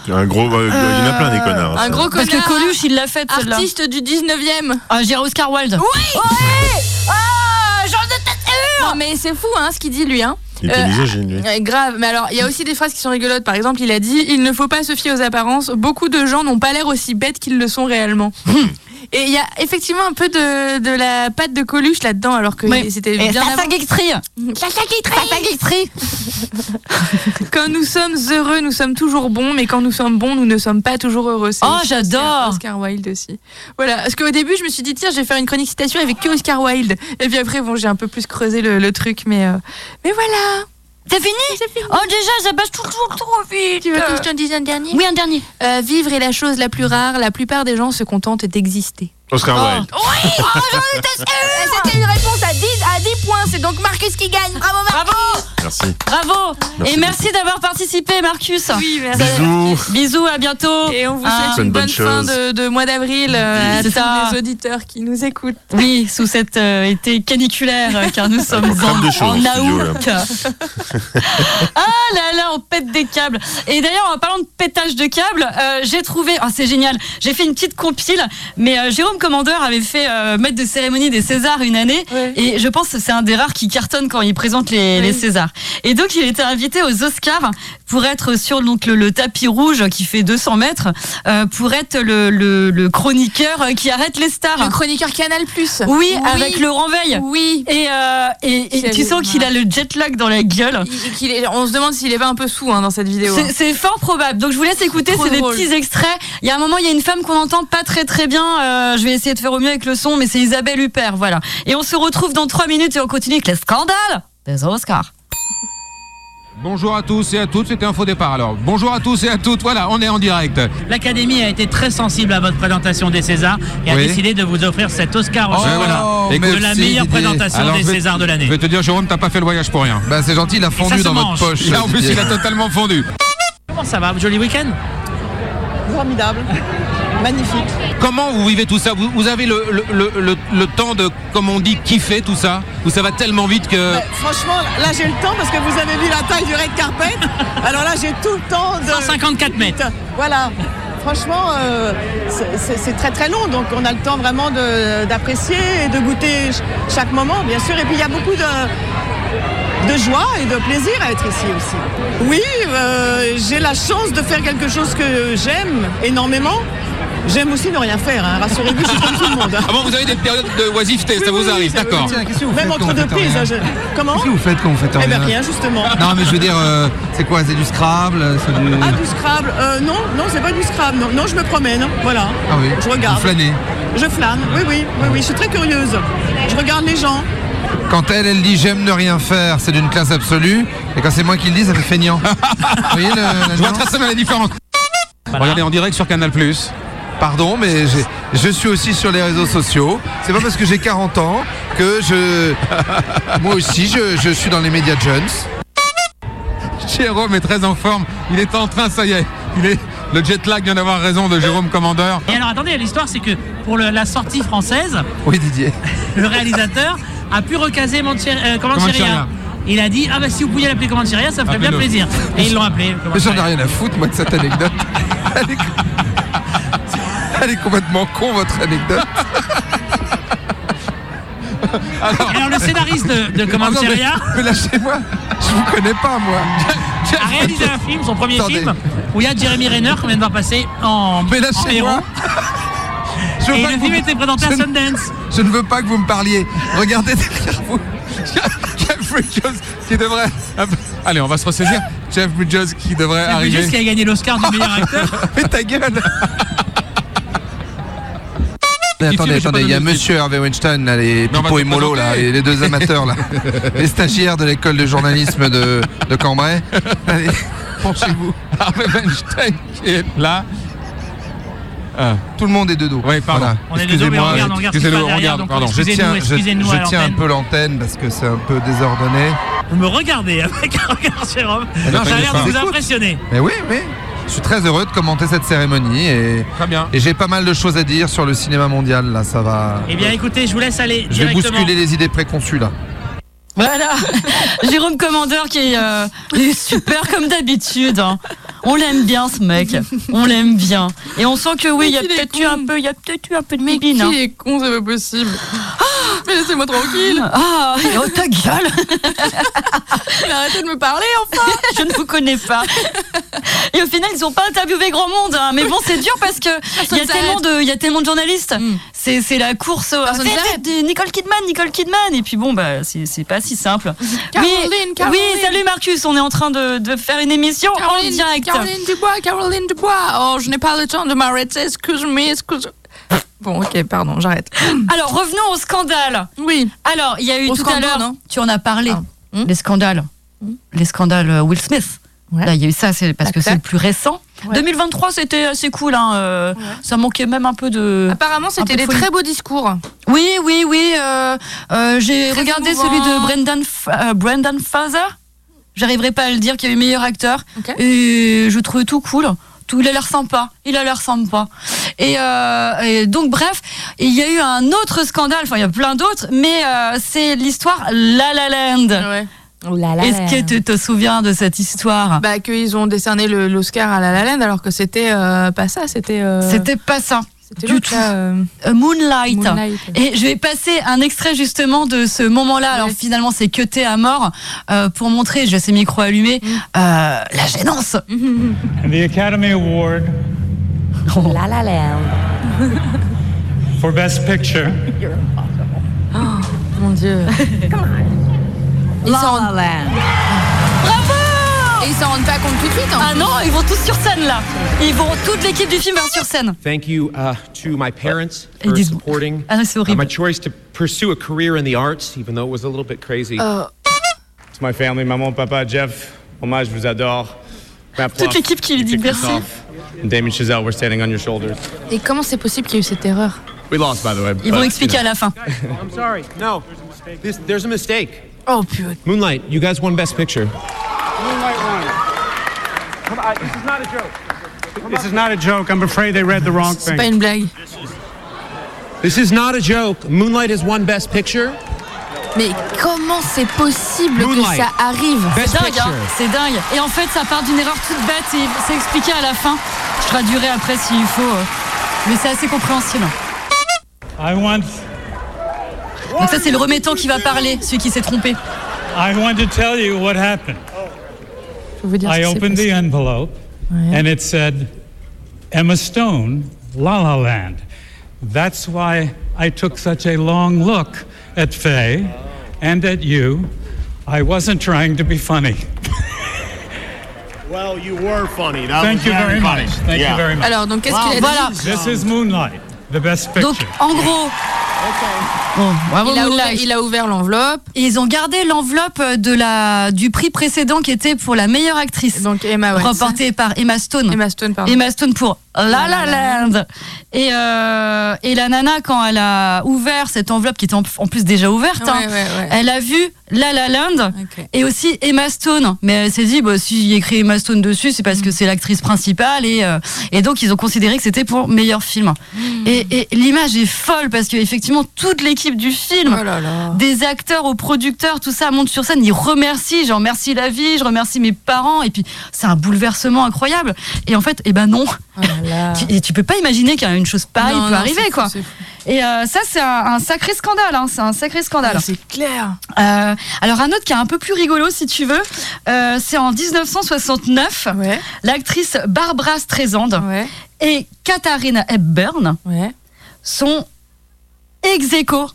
Un gros, euh, il y en a plein des connards. Un ça. gros Parce connard. que Coluche, il l'a fait celle-là. Artiste du 19e. Ah, je dirais Oscar Wilde. Oui Ah J'en étais sûre Non mais c'est fou hein ce qu'il dit lui hein. Il était Euh, misogyne, lui. Euh, grave, mais alors il y a aussi des phrases qui sont rigolotes. Par exemple, il a dit Il ne faut pas se fier aux apparences. Beaucoup de gens n'ont pas l'air aussi bêtes qu'ils le sont réellement. Et il y a effectivement un peu de, de la patte de Coluche là-dedans, alors que Oui. c'était bien Sacha avant. Guitry. Quand nous sommes heureux, nous sommes toujours bons, mais quand nous sommes bons, nous ne sommes pas toujours heureux. C'est Oh, j'adore. Oscar, Oscar Wilde aussi. Voilà, parce qu'au début, je me suis dit, tiens, je vais faire une chronique citation avec que Oscar Wilde. Et puis après, bon, j'ai un peu plus creusé le, le truc, mais, euh, mais voilà. C'est fini Oh, déjà, ça passe toujours trop vite. Tu veux que je te dise un dernier? Oui, un dernier. Euh, Vivre est la chose la plus rare. La plupart des gens se contentent d'exister. Oscar Oh. Wilde. Oui oh, j'en étais sûre C'était une réponse à 10, à 10 points. C'est donc Marcus qui gagne. Bravo, Marcus Merci. Bravo Merci Et merci d'avoir participé, Marcus. Oui, merci. Bisous. Bisous, à bientôt. Et on vous Ah, souhaite une bonne, bonne fin de, de mois d'avril euh, à tous les auditeurs qui nous écoutent. Oui, sous cet euh, été caniculaire, euh, car nous sommes en, studio, août. ah là là, on pète des câbles. Et d'ailleurs, en parlant de pétage de câbles, euh, j'ai trouvé, oh, c'est génial, j'ai fait une petite compile, mais euh, Jérôme Commandeur avait fait euh, maître de cérémonie des Césars une année, Ouais. et je pense que c'est un des rares qui cartonne quand il présente les, les Césars. Et donc, il était invité aux Oscars pour être sur donc, le, le tapis rouge qui fait 200 mètres, euh, pour être le, le- le chroniqueur qui arrête les stars. Le chroniqueur Canal Plus. Oui, avec Laurent Veil. Oui. Et, euh, et, tu sens qu'il a le jet lag dans la gueule. Il- qu'il est- on se demande s'il est pas un peu sous hein, dans cette vidéo. C'est- C'est fort probable. Donc je vous laisse écouter, c'est des petits extraits. Il y a un moment, il y a une femme qu'on entend pas très très bien. Euh, je vais essayer de faire au mieux avec le son, mais c'est Isabelle Huppert, voilà. Et on se retrouve dans trois minutes et on continue avec les scandales des Oscars. Bonjour à tous et à toutes, c'était un faux départ alors. Bonjour à tous et à toutes, voilà, on est en direct. L'Académie a été très sensible à votre présentation des Césars et a Oui. décidé de vous offrir cet Oscar au Oh, chocolat de la meilleure présentation Alors, des vais- Césars de l'année. Je vais te dire, Jérôme, t'as pas fait le voyage pour rien. Bah c'est gentil, il a fondu dans mange. votre poche. Et en plus, il a totalement fondu. Comment ça va Joli week-end? Formidable. Magnifique. Comment vous vivez tout ça vous, vous avez le, le, le, le- le temps de, comme on dit, kiffer tout ça Ou ça va tellement vite que... Bah, franchement, là j'ai le temps parce que vous avez vu la taille du red carpet. Alors là j'ai tout le temps de. 154 mètres. Voilà. Franchement, euh, c'est- très très long, donc on a le temps vraiment de- d'apprécier et de goûter ch- chaque moment, bien sûr. Et puis il y a beaucoup de, de joie et de plaisir à être ici aussi. Oui, euh, j'ai la chance de faire quelque chose que j'aime énormément. J'aime aussi ne rien faire, hein. rassurez-vous, je suis comme tout le monde. hein. Ah bon, vous avez des périodes de oisiveté, ça vous oui, arrive, d'accord. Même entre vous deux faites prises. hein, je- Comment Qu'est-ce que vous faites quand vous faites Eh ben rien rien, justement. Non mais je veux dire, euh, c'est quoi C'est du Scrabble du... Ah, du Scrabble euh, Non, non, c'est pas du Scrabble. Non, non je me promène. Voilà. Ah oui. Je regarde. Vous flânez. Je flâne. Oui, oui, oui, oui. Je suis très curieuse. Je regarde les gens. Quand elle, elle dit j'aime ne rien faire, c'est d'une classe absolue. Et quand c'est moi qui le dis, ça fait feignant. vous voyez le, la Je vois très bien la différence. Regardez en direct sur Canal+. Pardon, mais je suis aussi sur les réseaux sociaux. C'est pas parce que j'ai 40 ans que je. Moi aussi, je, je suis dans les médias jeunes. Jérôme est très en forme. Il est en train, ça y est. Il est... Le jet lag vient d'avoir raison de Jérôme Commandeur. Et alors attendez, l'histoire c'est que pour le- la sortie française, Oui, Didier. le réalisateur a pu recaser Montier, euh, Comancheria. Il a dit ah bah si vous pouviez l'appeler Comancheria, ça ferait bien plaisir. Et ils l'ont appelé. Mais j'en ai rien à foutre, moi, de cette anecdote. Elle est, complètement con, votre anecdote. Et alors le scénariste de, de Ah non, mais, mais lâchez-moi. Je vous connais pas, moi. a réalisé un film, son premier Attendez. film, où il y a Jeremy Renner qu'on vient de voir passer en, Mais en lâchez-moi. héros. Je Et le film vous- était présenté à je ne- Sundance. Je ne veux pas que vous me parliez. Regardez derrière vous. Jeff Bridges qui devrait. Allez, on va se ressaisir. Jeff Bridges qui devrait arriver. juste qui a gagné l'Oscar du meilleur acteur. Mais ta gueule Attendez, attendez, pas il y a Monsieur Harvey Weinstein, là, les Pipo et Molo, là, et les deux amateurs, là. les stagiaires de l'école de journalisme de, de Cambrai. Allez, penchez-vous. Harvey Weinstein qui est là. Ah. Tout le monde est de dos. Oui, pardon. Voilà. On est de dos, mais on Excusez-moi. regarde, on regarde on donc pardon. Je tiens, je, excusez-nous à je tiens un peu l'antenne parce que c'est un peu désordonné. Vous me regardez avec un regard, Jérôme. non, Ça a l'air de vous impressionner. Mais oui, oui. Je suis très heureux de commenter cette cérémonie et, Très bien. et j'ai pas mal de choses à dire sur le cinéma mondial. Là, ça va. Eh bien, écoutez, je vous laisse aller je vais bousculer les idées préconçues là. Voilà, Jérôme Commandeur qui est, euh, est super comme d'habitude. hein. On l'aime bien ce mec, on l'aime bien. Et on sent que oui, il y a peut-être eu un peu, il y a peut-être eu un peu de Mais bibine. hein. qui est con, c'est pas possible. Mais laissez-moi tranquille. Ah, et oh ta gueule Mais arrêtez de me parler, enfin. Je ne vous connais pas. Et au final, ils n'ont pas interviewé grand monde. hein. Mais bon, c'est dur parce que il y a tellement de, il y a tellement de journalistes. Mm. C'est, la course. au- vite, Nicole Kidman, Nicole Kidman. Et puis bon, bah, c'est, pas si simple. Caroline, oui, Caroline. oui, salut Marcus. On est en train de, de faire une émission en direct. Caroline Dubois, Caroline Dubois. Oh, je n'ai pas le temps de m'arrêter. Excuse-moi, excuse. Bon, ok, pardon, j'arrête. Alors revenons au scandale. Oui. Alors, il y a eu Au tout à scandale, l'heure, non? Tu en as parlé, Ah. Hmm. les scandales. Les scandales euh, Will Smith. Ouais. Là, il y a eu ça, c'est parce que Tac, c'est tac. le plus récent. Ouais. 2023, c'était assez cool. Hein, euh, Ça manquait même un peu de. Apparemment, c'était peu de des folie. très beaux discours. Oui, oui, oui. euh, euh, J'ai Très regardé émouvant. celui de Brendan, F- euh, Brendan Fraser. J'arriverai pas à le dire qu'il y a eu meilleur acteur. Et je trouvais tout cool. Tout, il a l'air sympa. Il a l'air sympa. Et, euh, et donc bref, il y a eu un autre scandale. Enfin, il y a plein d'autres, mais euh, c'est l'histoire La La Land. Est-ce que tu te souviens de cette histoire? Bah qu'ils ont décerné l'Oscar à La La Land alors que c'était euh, pas ça, c'était. euh, C'était pas ça. Du tout. euh, Euh, Moonlight. Moonlight. Et je vais passer un extrait justement de ce moment-là. Alors finalement, c'est cuté à mort euh, pour montrer, je laisse ces micros allumés, Mm. euh, la gênance. And the Academy Award La La Land. for Best Picture Mon Dieu. Ils s'en rendent... Bravo Et ils s'en rendent pas compte tout de suite. en Ah plus. non, ils vont tous sur scène là. Ils vont toute l'équipe du film va sur scène. Thank you uh, to my parents Ils for supporting Ah, c'est uh, my choice to pursue a career in the arts, even though it was a little bit crazy. To my family, maman, papa, Jeff, Hommage, je vous adore. Toute l'équipe qui lui dit merci. Damien Chazelle, we're standing on your shoulders. Et comment c'est possible qu'il y ait eu cette erreur? We lost, by the way. Ils vont expliquer you à la fin. I'm sorry. No, this, there's a mistake. Oh putain. Moonlight, you guys won Best Picture. Come on, this is not a joke. This is not a joke. I'm afraid they read the wrong C'est thing. pas une blague. This is not a joke. Moonlight has won Best Picture. Mais comment c'est possible que ça arrive? Best C'est dingue, hein, c'est dingue. Et en fait, ça part d'une erreur toute bête et c'est expliqué à la fin. Je traduirai après s'il faut. euh, Mais c'est assez compréhensible. I want, Donc ça, c'est le remettant qui va parler, celui qui s'est trompé. I want to tell you what happened. Je dire I ce opened the envelope oh, and it said Emma Stone, La La Land. That's why I took such a long look at Faye oh. and at you. I wasn't trying to be funny. Well, you were funny. That Thank was you very funny. much. Thank Yeah. you very much. Alors, donc, qu'est-ce Wow. qu'il a Voilà. This is Moonlight, the best picture. Donc, en gros. Bon, bravo il a, ouvert, Moonlight. il a ouvert l'enveloppe. Et ils ont gardé l'enveloppe de la du prix précédent qui était pour la meilleure actrice. Donc Emma Watson. remportée par Emma Stone. Emma Stone, pardon. Emma Stone pour La La Land. Et, euh, et la nana, quand elle a ouvert cette enveloppe qui était en, en plus déjà ouverte, hein, Ouais, ouais, ouais. elle a vu La La Land et aussi Emma Stone. Mais elle s'est dit, bah, si y écrit Emma Stone dessus, c'est parce Mm. que c'est l'actrice principale. Et, euh, et donc, ils ont considéré que c'était pour meilleur film. Mm. Et, et l'image est folle parce qu'effectivement, toute l'équipe du film, Oh là là. des acteurs aux producteurs, tout ça monte sur scène, ils remercient, j'en remercie la vie, je remercie mes parents, et puis c'est un bouleversement incroyable. Et en fait, eh ben non. Oh là là. Tu- Et tu peux pas imaginer qu'une chose pareille Non, peut non, arriver, quoi. fou. Et euh, ça, c'est un, un sacré scandale, hein, c'est un sacré scandale. C'est clair. Euh, alors un autre qui est un peu plus rigolo, si tu veux, euh, c'est en 1969, Ouais. l'actrice Barbara Streisand Ouais. et Katharina Hepburn Ouais. sont ex aequo.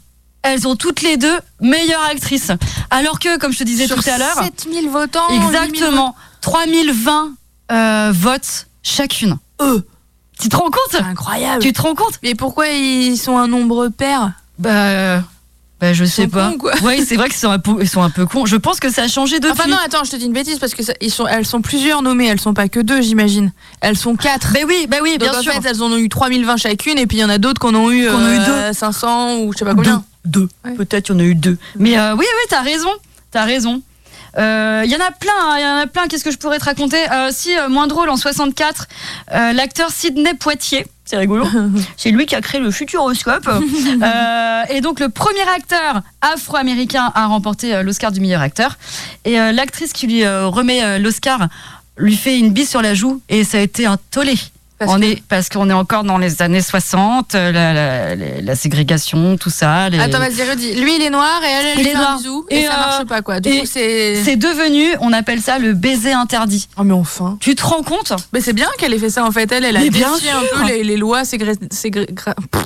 Elles ont toutes les deux meilleure actrice. Alors que, comme je te disais Sur tout à l'heure, 7000 votants. 8000 exactement, 3020 euh, votes chacune. Eux. Tu te rends compte C'est incroyable. Tu te rends compte Mais pourquoi ils sont un nombre pair? Bah, euh, bah je sais sont pas. cons, quoi. Oui, c'est vrai qu'ils sont, un peu- ils sont un peu cons. Je pense que ça a changé depuis. Enfin non, attends, je te dis une bêtise parce que ça- ils sont, elles sont plusieurs nommées, elles sont pas que deux, j'imagine. Elles sont quatre. Bah oui, bah oui, Donc bien en sûr. fait, elles en ont eu 3020 chacune et puis il y en a d'autres qu'on eu, Qu'on a eu euh, 500 ou je sais pas combien. Deux. Peut-être il y en a eu deux. Mais euh, oui, oui, t'as raison. T'as raison. Euh, Il y en a plein, hein, il y en a plein. Qu'est-ce que je pourrais te raconter Euh, Si, euh, moins drôle, en 64, euh, l'acteur Sidney Poitier, c'est rigolo, c'est lui qui a créé le Futuroscope. Euh, et donc, le premier acteur afro-américain à remporter euh, l'Oscar du meilleur acteur. Et euh, l'actrice qui lui euh, remet euh, l'Oscar lui fait une bise sur la joue et ça a été un tollé. Parce on que- est, parce qu'on est encore dans les années 60, euh, la, la- la- la ségrégation, tout ça. les- Attends, vas-y, redis. Lui, il est noir et elle, elle est fait noir. un bisou et, Et, ça euh, marche pas quoi. Du et coup, c'est. C'est devenu, on appelle ça le baiser interdit. Oh mais enfin. Tu te rends compte? Mais c'est bien qu'elle ait fait ça en fait. Elle, elle a Mais bien défié un peu les, les lois ségré... ségré- gra-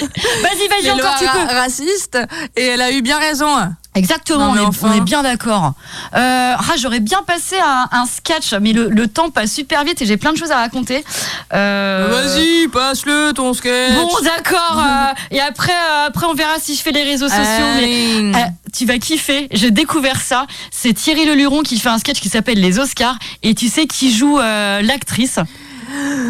Vas-y, vas-y, encore lois tu ra- peux. racistes et elle a eu bien raison. Exactement, Non, on, est, enfin. on est bien d'accord. Euh, ah, J'aurais bien passé un, un sketch, mais le, le temps passe super vite et j'ai plein de choses à raconter. Euh, Vas-y, passe-le ton sketch. Bon, d'accord. euh, et après, euh, après, on verra si je fais les réseaux sociaux. Mais, euh, tu vas kiffer. J'ai découvert ça. C'est Thierry Leluron qui fait un sketch qui s'appelle Les Oscars. Et tu sais qui joue euh, l'actrice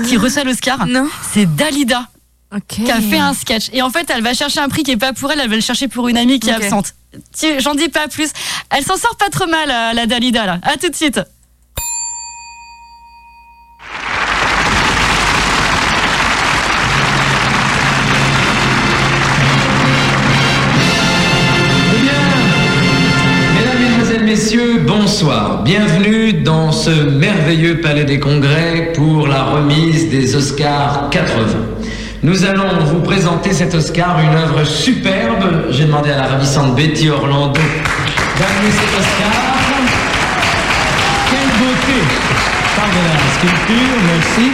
qui reçoit l'Oscar? Non. C'est Dalida Ok. qui a fait un sketch. Et en fait, elle va chercher un prix qui est pas pour elle, elle va le chercher pour une amie qui est absente. J'en dis pas plus. Elle s'en sort pas trop mal, euh, la Dalida, là. À tout de suite. Mesdames, Messieurs, bonsoir. Bienvenue dans ce merveilleux palais des congrès pour la remise des Oscars 80. Nous allons vous présenter cet Oscar, une œuvre superbe. J'ai demandé à la ravissante Betty Orlando d'amener cet Oscar. Quelle beauté Par de la sculpture, merci.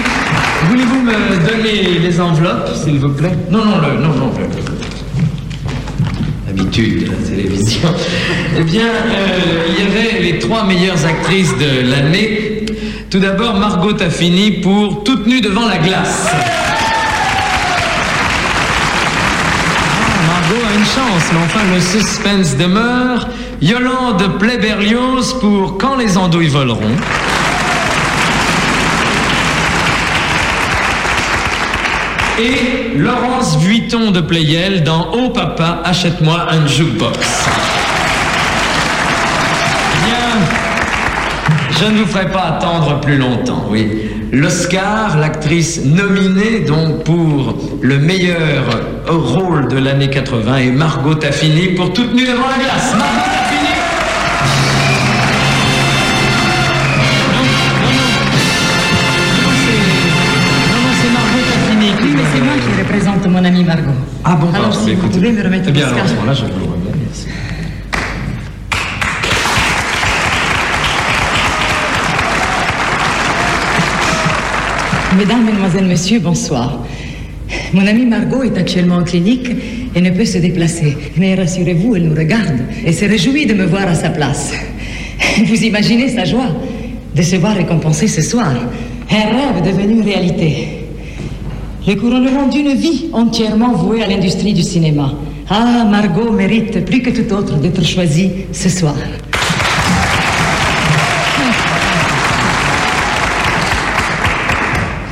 Voulez-vous me donner les enveloppes, s'il vous plaît? Non, non, le, non, non, le- habitude de la télévision. Eh bien, euh, il y avait les trois meilleures actrices de l'année. Tout d'abord, Margot Taffini pour Toute nue devant la glace. Mais enfin le suspense demeure. Yolande Play-Berlioz pour Quand les andouilles voleront. Et Laurence Vuitton de Playel dans Oh papa, achète-moi un jukebox. Bien, je ne vous ferai pas attendre plus longtemps, oui. L'Oscar, l'actrice nominée donc pour le meilleur rôle de l'année 80 est Margot Taffini pour Toute nue devant la glace. Margot Taffini Non, non, c'est Margot Taffini. Oui, mais c'est moi qui représente mon amie Margot. Ah bon, Alors, pardon, si vous écoutez. pouvez me remettre Eh bien, l'Oscar. alors, à ce moment-là, je vous le remets, Mesdames, Mesdemoiselles, Messieurs, bonsoir. Mon amie Margot est actuellement en clinique et ne peut se déplacer. Mais rassurez-vous, elle nous regarde et se réjouit de me voir à sa place. Vous imaginez sa joie de se voir récompensée ce soir. Un rêve devenu réalité. Le couronnement d'une vie entièrement vouée à l'industrie du cinéma. Ah, Margot mérite plus que tout autre d'être choisie ce soir.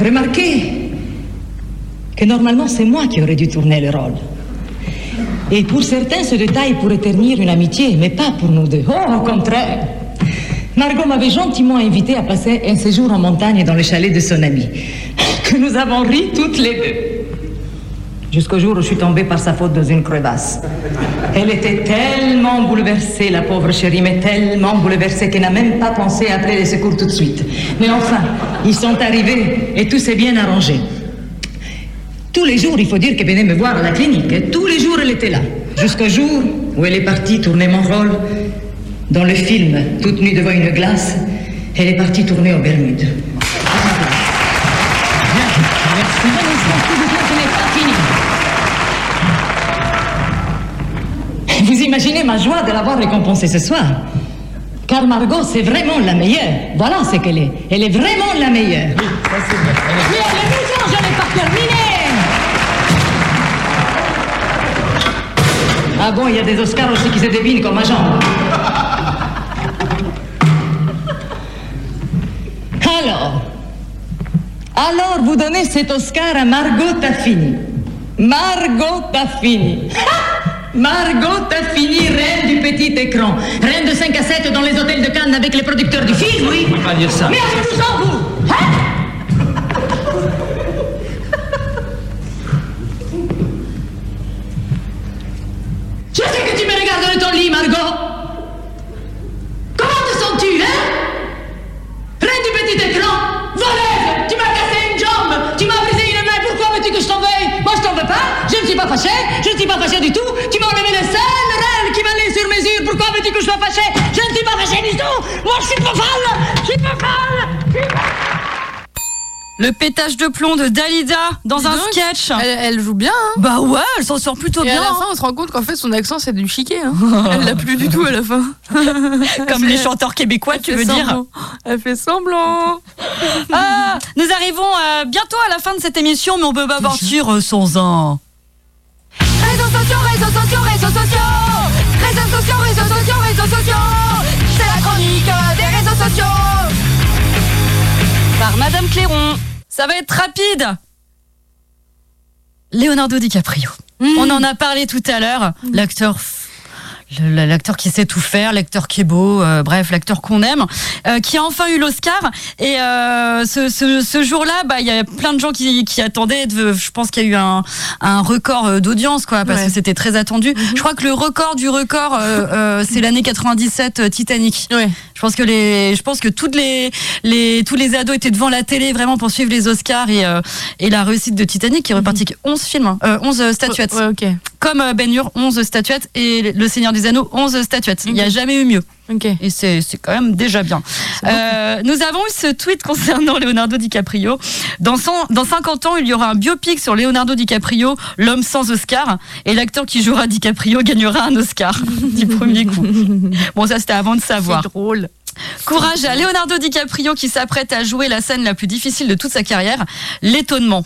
Remarquez que normalement c'est moi qui aurais dû tourner le rôle. Et pour certains, ce détail pourrait ternir une amitié, mais pas pour nous deux. Oh, au contraire. Margot m'avait gentiment invité à passer un séjour en montagne dans le chalet de son ami. Que nous avons ri toutes les deux. Jusqu'au jour où je suis tombée par sa faute dans une crevasse. Elle était tellement bouleversée, la pauvre chérie, mais tellement bouleversée qu'elle n'a même pas pensé à appeler les secours tout de suite. Mais enfin, ils sont arrivés et tout s'est bien arrangé. Tous les jours, il faut dire qu'elle venait me voir à la clinique. Tous les jours, elle était là. Jusqu'au jour où elle est partie tourner mon rôle dans le film Toute nue devant une glace. Elle est partie tourner aux Bermudes. Imaginez ma joie de l'avoir récompensée ce soir Car Margot, c'est vraiment la meilleure. Voilà ce qu'elle est. Elle est vraiment la meilleure. Mais allez-vous-en, je n'ai pas terminé Ah bon, il y a des Oscars aussi qui se devinent comme ma jambe. Alors, alors vous donnez cet Oscar à Margot Taffini. Margot Taffini. Margot Taffini, reine du petit écran. Reine de 5 à 7 dans les hôtels de Cannes avec les producteurs du film, oui. Vous pouvez pas dire ça. Mais allez-vous-en, vous plomb de Dalida dans Dis un donc, sketch. Elle, elle joue bien. hein. Bah ouais, elle s'en sort plutôt Et bien. à la hein. fin, on se rend compte qu'en fait, son accent, c'est du chiquet. Hein. Elle l'a plus du tout à la fin. Comme les chanteurs québécois, Elle tu veux dire. Elle fait semblant. Ah, nous arrivons euh, bientôt à la fin de cette émission, mais on peut pas partir sans un. Réseaux sociaux, réseaux sociaux, réseaux sociaux Réseaux sociaux, réseaux sociaux, réseaux sociaux C'est la chronique des réseaux sociaux Par Madame Clairon. Ça va être rapide. Leonardo DiCaprio. On en a parlé tout à l'heure. L'acteur, f- le- l'acteur qui sait tout faire, l'acteur qui est beau, euh, bref, l'acteur qu'on aime, euh, qui a enfin eu l'Oscar. Et euh, ce, ce, ce jour-là, bah, il y a plein de gens qui, qui attendaient. de- je pense qu'il y a eu un, un record d'audience, quoi, parce Ouais. que c'était très attendu. Je crois que le record du record, c'est l'année 97 euh, Titanic. Je pense que les, je pense que toutes les, les, tous les ados étaient devant la télé vraiment pour suivre les Oscars et, euh, et la réussite de Titanic qui est reparti avec 11 films, hein, euh, 11 statuettes. Ouais, ok. Comme euh, Ben Hur, 11 statuettes et Le Seigneur des Anneaux, 11 statuettes. Il n'y a jamais eu mieux. Et c'est c'est quand même déjà bien. Euh, nous avons eu ce tweet concernant Leonardo DiCaprio. Dans, 100 dans 50 ans, il y aura un biopic sur Leonardo DiCaprio, l'homme sans Oscar, et l'acteur qui jouera DiCaprio gagnera un Oscar du premier coup. Bon, ça c'était avant de savoir. C'est drôle. Courage à Leonardo DiCaprio qui s'apprête à jouer la scène la plus difficile de toute sa carrière, l'étonnement.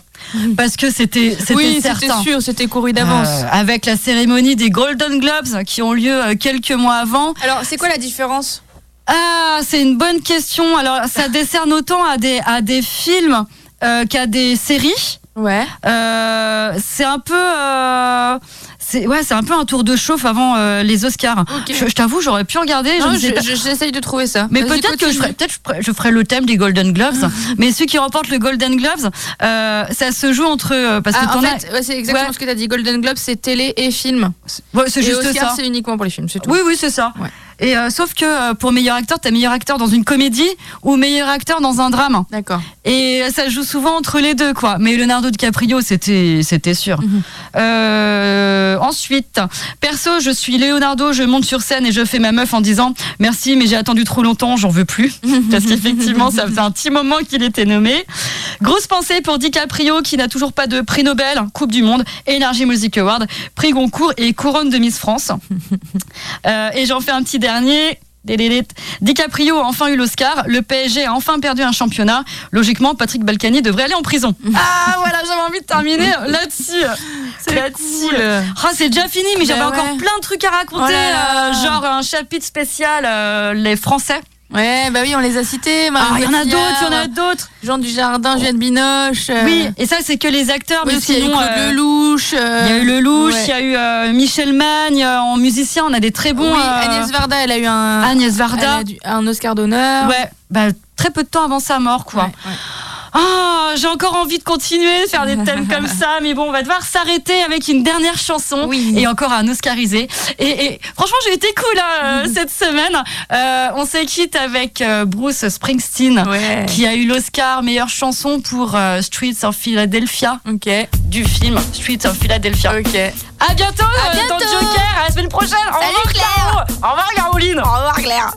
Parce que c'était Oui, c'était certain. sûr, c'était couru d'avance. Euh, avec la cérémonie des Golden Globes qui ont lieu euh, quelques mois avant. Alors, c'est quoi la différence? Ah, c'est une bonne question. Alors, ça décerne autant à des, à des films euh, qu'à des séries. Ouais. Euh, c'est un peu. C'est ouais, c'est un peu un tour de chauffe avant euh, les Oscars. Je, je t'avoue, j'aurais pu regarder. Je j'essaye de trouver ça. Mais peut-être que je ferai, peut-être je ferai- le thème des Golden Gloves. mais ceux qui remportent le Golden Gloves, euh, ça se joue entre eux parce que Ah, en t'en as- fait, ouais, c'est exactement Ouais. ce que tu as dit. Golden Globe, c'est télé et film. Ouais, c'est juste Oscar, ça. c'est uniquement pour les films, c'est tout. Oui, oui, c'est ça. Et euh, sauf que euh, pour meilleur acteur, t'as meilleur acteur dans une comédie ou meilleur acteur dans un drame. D'accord. Et ça se joue souvent entre les deux, quoi. Mais Leonardo DiCaprio, c'était, c'était sûr. Mhm. Euh, ensuite, perso, je suis Leonardo, je monte sur scène et je fais ma meuf en disant merci, mais j'ai attendu trop longtemps, j'en veux plus. Parce qu'effectivement, ça faisait un petit moment qu'il était nommé. Grosse pensée pour DiCaprio, qui n'a toujours pas de prix Nobel, Coupe du Monde, Energy Music Award, prix Goncourt et couronne de Miss France. Euh, et j'en fais un petit dernier. Délédét. DiCaprio a enfin eu l'Oscar, le PSG a enfin perdu un championnat. Logiquement, Patrick Balkany devrait aller en prison. Ah voilà, j'avais envie de terminer là-dessus. Là-dessus. Ah, c'est déjà fini, mais j'avais encore ouais. plein de trucs à raconter. Oh là là. euh, genre un chapitre spécial, euh, les Français. Ouais, bah oui, on les a cités. Ah, il y en a d'autres, il y en a Cotillard, Jean Dujardin, Juliette Binoche. euh, Oui, et ça, c'est que les acteurs, oui, mais aussi, il y a eu sinon. Euh, Lelouch. euh, Il y a eu Lelouch, ouais. il y a eu euh, Michel Magne euh, en musicien, on a des très bons. Oui, euh, Agnès Varda, elle a eu un. Agnès Varda. elle a du- un Oscar d'honneur. Ouais, bah, très peu de temps avant sa mort, quoi. Ah, j'ai encore envie de continuer, de faire des thèmes comme ça, mais bon, on va devoir s'arrêter avec une dernière chanson et encore un Oscarisé. Et, et franchement, j'ai été cool hein, euh, cette semaine. Euh, on se quitte avec euh, Bruce Springsteen, qui a eu l'Oscar meilleure chanson pour euh, Streets of Philadelphia, du film Streets of Philadelphia. À bientôt, À euh, dans bientôt. Joker, à la semaine prochaine. Au Salut, revoir, Claire. Au revoir, Caroline. Au revoir, Claire.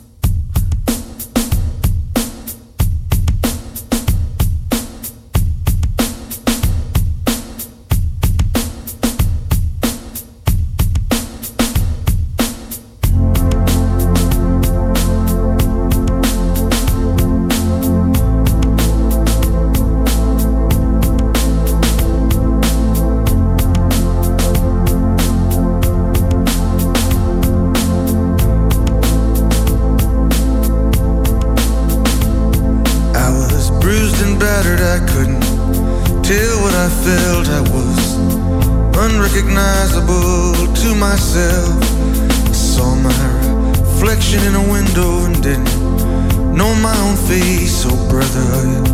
So brother.